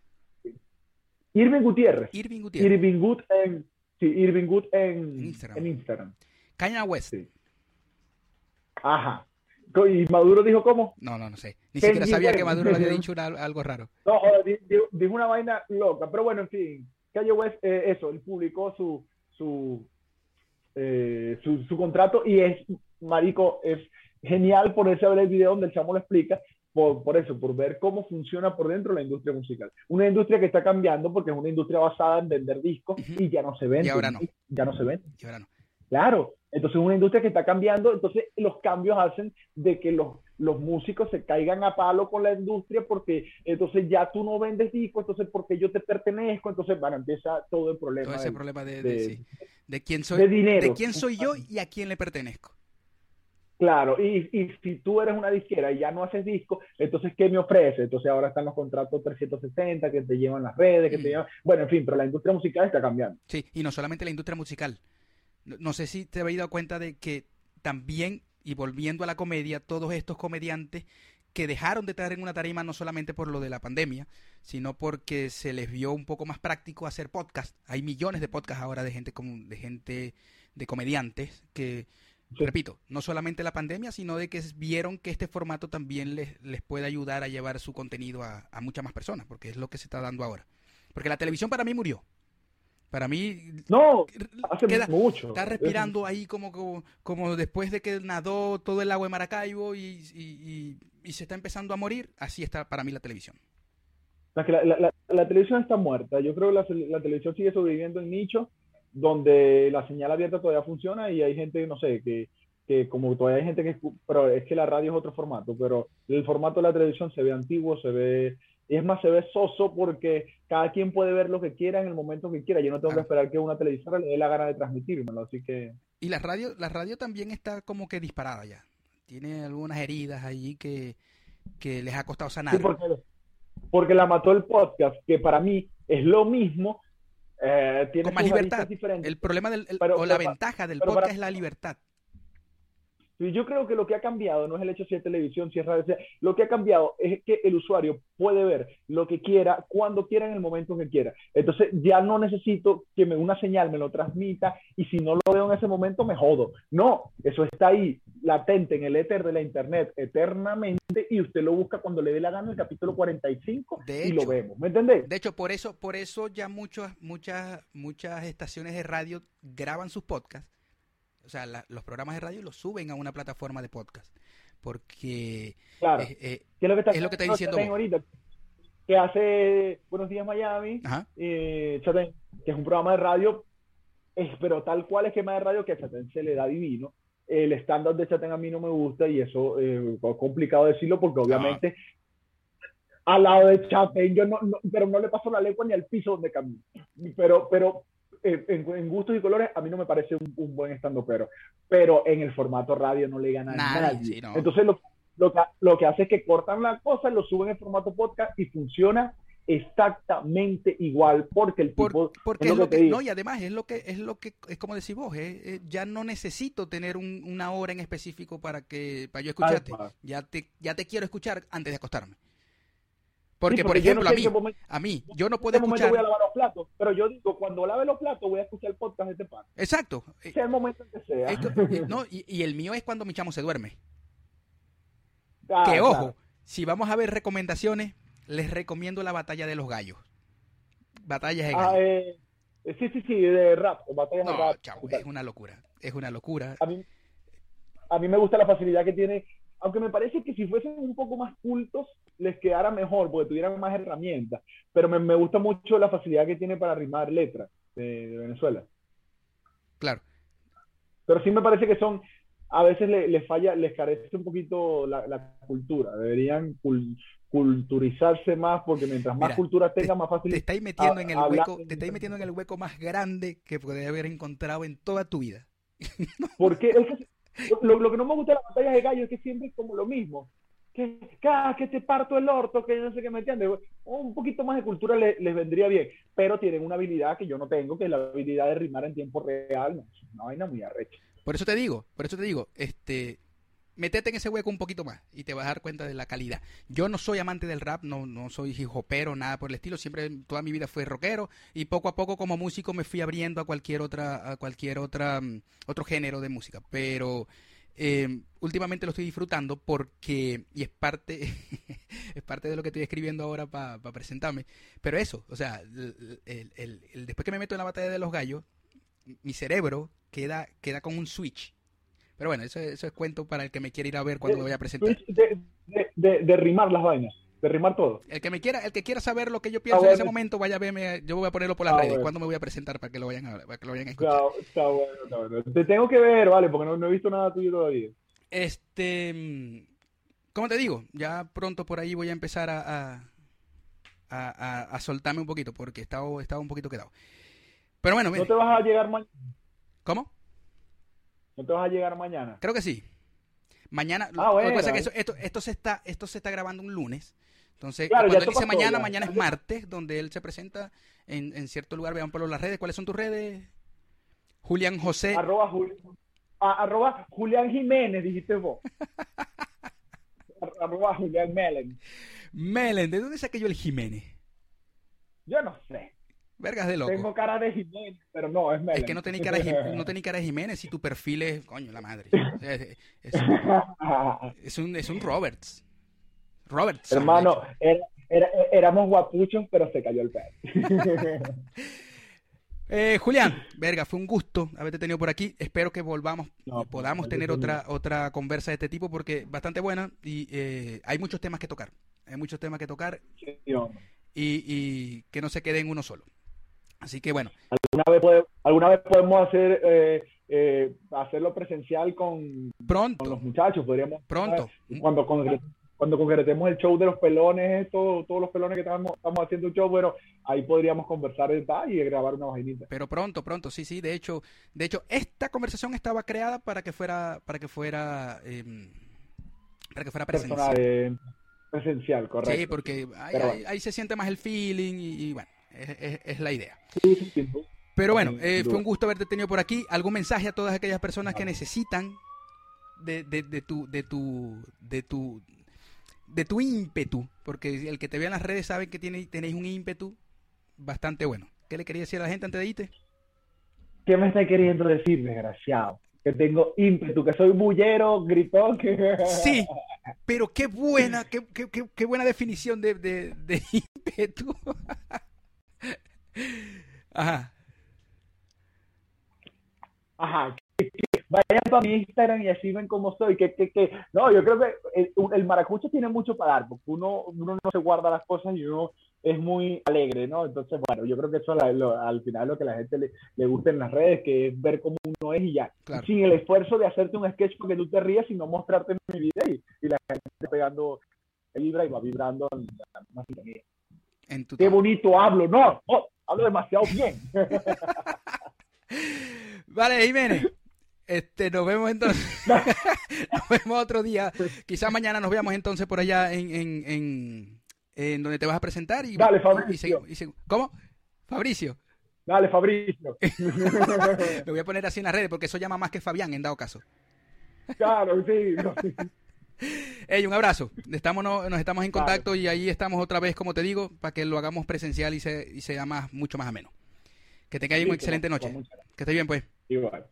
Irving Gutiérrez. Irving Gutiérrez. Irving Good en, sí, Irving Good en, Instagram. en Instagram. Kanye West. Sí. Ajá. Y Maduro dijo cómo? No, no, no sé. Ni siquiera sabía que. Maduro le había dicho una- algo raro. No, dijo una vaina loca. Pero bueno, en fin. Kanye West, eh, eso, él publicó su, su, eh, su, su contrato y es, marico, es genial ponerse a ver el video donde el chamo lo explica. Por, por eso, por ver cómo funciona por dentro la industria musical. Una industria que está cambiando porque es una industria basada en vender discos y ya no se vende. Y ahora no. Ya no se vende. Y ahora no. Claro, entonces es una industria que está cambiando, entonces los cambios hacen de que los, los músicos se caigan a palo con la industria porque entonces ya tú no vendes discos, entonces porque yo te pertenezco, entonces bueno, empieza todo el problema Todo ese de, problema de, de, sí. de quién soy, de dinero. de quién soy yo y a quién le pertenezco. Claro, y, y si tú eres una disquera y ya no haces disco, entonces ¿qué me ofrece? Entonces ahora están los contratos 360 que te llevan las redes, que te Mm. llevan... Bueno, en fin, pero la industria musical está cambiando. Sí, y no solamente la industria musical. No, sé si te habéis dado cuenta de que también, y volviendo a la comedia, todos estos comediantes que dejaron de estar en una tarima no solamente por lo de la pandemia, sino porque se les vio un poco más práctico hacer podcast. Hay millones de podcasts ahora de gente como de gente de comediantes que Sí. repito, no solamente la pandemia, sino de que vieron que este formato también les, les puede ayudar a llevar su contenido a, a muchas más personas, porque es lo que se está dando ahora. Porque la televisión para mí murió. Para mí No, hace queda- mucho. está respirando ahí como, como, como después de que nadó todo el agua de Maracaibo y, y- y- y se está empezando a morir, así está para mí la televisión. La, la, la- la televisión está muerta. Yo creo que la, la televisión sigue sobreviviendo en nicho donde la señal abierta todavía funciona y hay gente, no sé, que, que como todavía hay gente que... Pero es que la radio es otro formato, pero el formato de la televisión se ve antiguo, se ve... y Es más, se ve soso porque cada quien puede ver lo que quiera en el momento que quiera. Yo no tengo que esperar que una televisora le dé la gana de transmitírmelo, así que... Y la radio, la radio también está como que disparada ya. Tiene algunas heridas allí que, que les ha costado sanar. Sí, porque porque la mató el podcast, que para mí es lo mismo, eh, tiene Con más libertad. El problema del, o la ventaja del podcast es la libertad. Yo creo que lo que ha cambiado no es el hecho si es televisión, si es radio, lo que ha cambiado es que el usuario puede ver lo que quiera, cuando quiera, en el momento que quiera. Entonces ya no necesito que me, una señal me lo transmita y si no lo veo en ese momento me jodo. No, eso está ahí, latente en el éter de la internet eternamente y usted lo busca cuando le dé la gana el capítulo 45 y lo vemos. ¿Me entendés? De hecho, por eso, por eso ya muchas, muchas, muchas estaciones de radio graban sus podcasts o sea, los programas de radio los suben a una plataforma de podcast. Porque claro. Eh, es, lo que está, es lo que está diciendo ahorita, que hace Buenos Días Miami, eh, que es un programa de radio, es, pero tal cual es que más de radio que a Chatén se le da divino. El estándar de Chatén a mí no me gusta y eso eh, es complicado decirlo porque obviamente al lado de Chatén yo no, pero no le paso la lengua ni al piso donde camino. Pero, pero en, gustos y colores, a mí no me parece un, buen estando pero, pero en el formato radio no le gana a nadie. Entonces lo, lo, que, lo que hace es que cortan la cosa, lo suben en formato podcast y funciona exactamente igual porque el tipo porque es lo, que, no y además es lo que es lo que es como decís vos eh, eh, ya no necesito tener una hora en específico para que para yo escucharte. ya te ya te quiero escuchar antes de acostarme porque, por ejemplo, a, mí, a mí, yo no puedo escuchar... voy a lavar los platos, pero yo digo, cuando lave los platos voy a escuchar el podcast de este pan. Exacto. Sea el momento en que sea. Eh, [laughs] no, y, el mío es cuando mi chamo se duerme. que ojo, si vamos a ver recomendaciones, les recomiendo la batalla de los gallos. Batallas de ah, gallos. Eh, sí, sí, sí, de rap. Batallas de rap. Chavo, es una locura. Es una locura. A mí, a mí me gusta la facilidad que tiene aunque me parece que si fuesen un poco más cultos, les quedara mejor, porque tuvieran más herramientas. Pero me, me gusta mucho la facilidad que tiene para rimar letras de, Venezuela. Claro. Pero sí me parece que son, a veces les le falla, les carece un poquito la, cultura. Deberían culturizarse más, porque mientras más cultura tenga, más fácil. Te estáis metiendo en el hueco, te estáis metiendo en el hueco más grande que podrías haber encontrado en toda tu vida. Porque es lo, que no me gusta de las batallas de gallo es que siempre es como lo mismo. Que, que, ah, que te parto el orto, que no sé qué me entiendes. Un poquito más de cultura les, vendría bien, pero tienen una habilidad que yo no tengo, que es la habilidad de rimar en tiempo real. No, es una vaina muy arrecha. Por eso te digo, por eso te digo, este, metete en ese hueco un poquito más y te vas a dar cuenta de la calidad. Yo no soy amante del rap, no, no soy hijopero, nada por el estilo, siempre toda mi vida fue rockero y poco a poco como músico me fui abriendo a cualquier otra, a cualquier otra, mm, otro género de música, pero eh, últimamente lo estoy disfrutando porque, y es parte, [laughs] es parte de lo que estoy escribiendo ahora para presentarme, pero eso, o sea, después que me meto en la batalla de los gallos, mi cerebro queda, queda con un switch pero bueno, eso, eso es cuento para el que me quiera ir a ver cuando me voy a presentar. De, de, rimar las vainas, de rimar todo. El que me quiera, el que quiera saber lo que yo pienso en ese momento, vaya a verme, yo voy a ponerlo por las redes. ¿Cuándo me voy a presentar para que lo vayan a, para que lo vayan a escuchar? Está, bueno, está bueno. Te tengo que ver, vale, porque no, no he visto nada tuyo todavía. Este, ¿cómo te digo? Ya pronto por ahí voy a empezar a, a, a, a soltarme un poquito, porque estaba, estaba un poquito quedado. Pero bueno, ¿no te vas a llegar mañana? ¿Cómo? ¿No te vas a llegar mañana? Creo que sí. Mañana, ah, lo que pasa es que esto, esto, se está, esto se está grabando un lunes. Entonces, cuando él dice mañana, mañana es martes, donde él se presenta en, en cierto lugar. Vean por las redes. ¿Cuáles son tus redes? Julián José. Arroba, arroba Julián Jiménez, dijiste vos. [laughs] arroba Julián Melen. Melen, ¿de dónde saqué yo el Jiménez? Yo no sé. Vergas de loco. Tengo cara de Jiménez, pero no, es Melen. Es que no tenía cara no cara de Jiménez y tu perfil es, coño, la madre. [laughs] Es, un, es un Roberts. Roberts. Hermano, éramos guapuchos, pero se cayó el pelo. [laughs] Eh, Julián, verga, fue un gusto haberte tenido por aquí. Espero que volvamos y podamos tener otra otra conversa de este tipo porque bastante buena y eh, hay muchos temas que tocar. Hay muchos temas que tocar y, y que no se quede en uno solo. Así que bueno. ¿Alguna vez, ¿alguna vez podemos hacer eh, eh, hacerlo presencial con, Pronto. los muchachos? Podríamos. Pronto. Cuando, cuando concretemos el show de los pelones, todos los pelones que estamos, estamos haciendo un show, bueno, ahí podríamos conversar y grabar una vaginita. Pero pronto, pronto, sí, sí. De hecho, de hecho, esta conversación estaba creada para que fuera, para que fuera, eh, para que fuera presencial. presencial, correcto. Sí, porque ahí, ahí- se siente más el feeling y, y bueno, es, es- es la idea. Pero bueno, eh, fue un gusto haberte tenido por aquí. ¿Algún mensaje a todas aquellas personas que necesitan de, de- de tu, de tu, de tu, de tu ímpetu? Porque el que te vea en las redes sabe que tiene, tenéis un ímpetu bastante bueno. ¿Qué le quería decir a la gente antes de irte? ¿Qué me está queriendo decir, desgraciado? Que tengo ímpetu, que soy bullero, gritón, que... Sí, [laughs] pero qué buena, qué, qué- qué- qué buena definición de, de, de [laughs] ímpetu. Ajá. Ajá, vayan para mi Instagram y así ven cómo soy. Que, que, que, no, yo creo que el, el maracucho tiene mucho para dar, porque uno, uno no se guarda las cosas y uno es muy alegre, ¿no? Entonces, bueno, yo creo que eso lo- al final lo que a la gente le, le gusta en las redes, que es ver cómo uno es y ya. Claro. Sin el esfuerzo de hacerte un sketch porque tú te rías, sino mostrarte en mi vida y, y la gente pegando vibra y va vibrando en la misma sintonía. En tu Qué bonito hablo, no, no, hablo demasiado bien. [laughs] Vale, Jiménez. Este, nos vemos entonces. [laughs] nos vemos otro día. Quizás mañana nos veamos entonces por allá en, en, en, en donde te vas a presentar. Y, Dale, Fabricio. y se- y se- ¿Cómo? Fabricio. Dale, Fabricio. [laughs] Lo voy a poner así en las redes porque eso llama más que Fabián en dado caso. claro, sí. no. Ey, un abrazo. Estamos, no- nos estamos en Vale. contacto y ahí estamos otra vez, como te digo, para que lo hagamos presencial y, se, y sea más, mucho más ameno. Que tenga ahí una excelente pues, noche. gracias. Que esté bien, pues. Igual.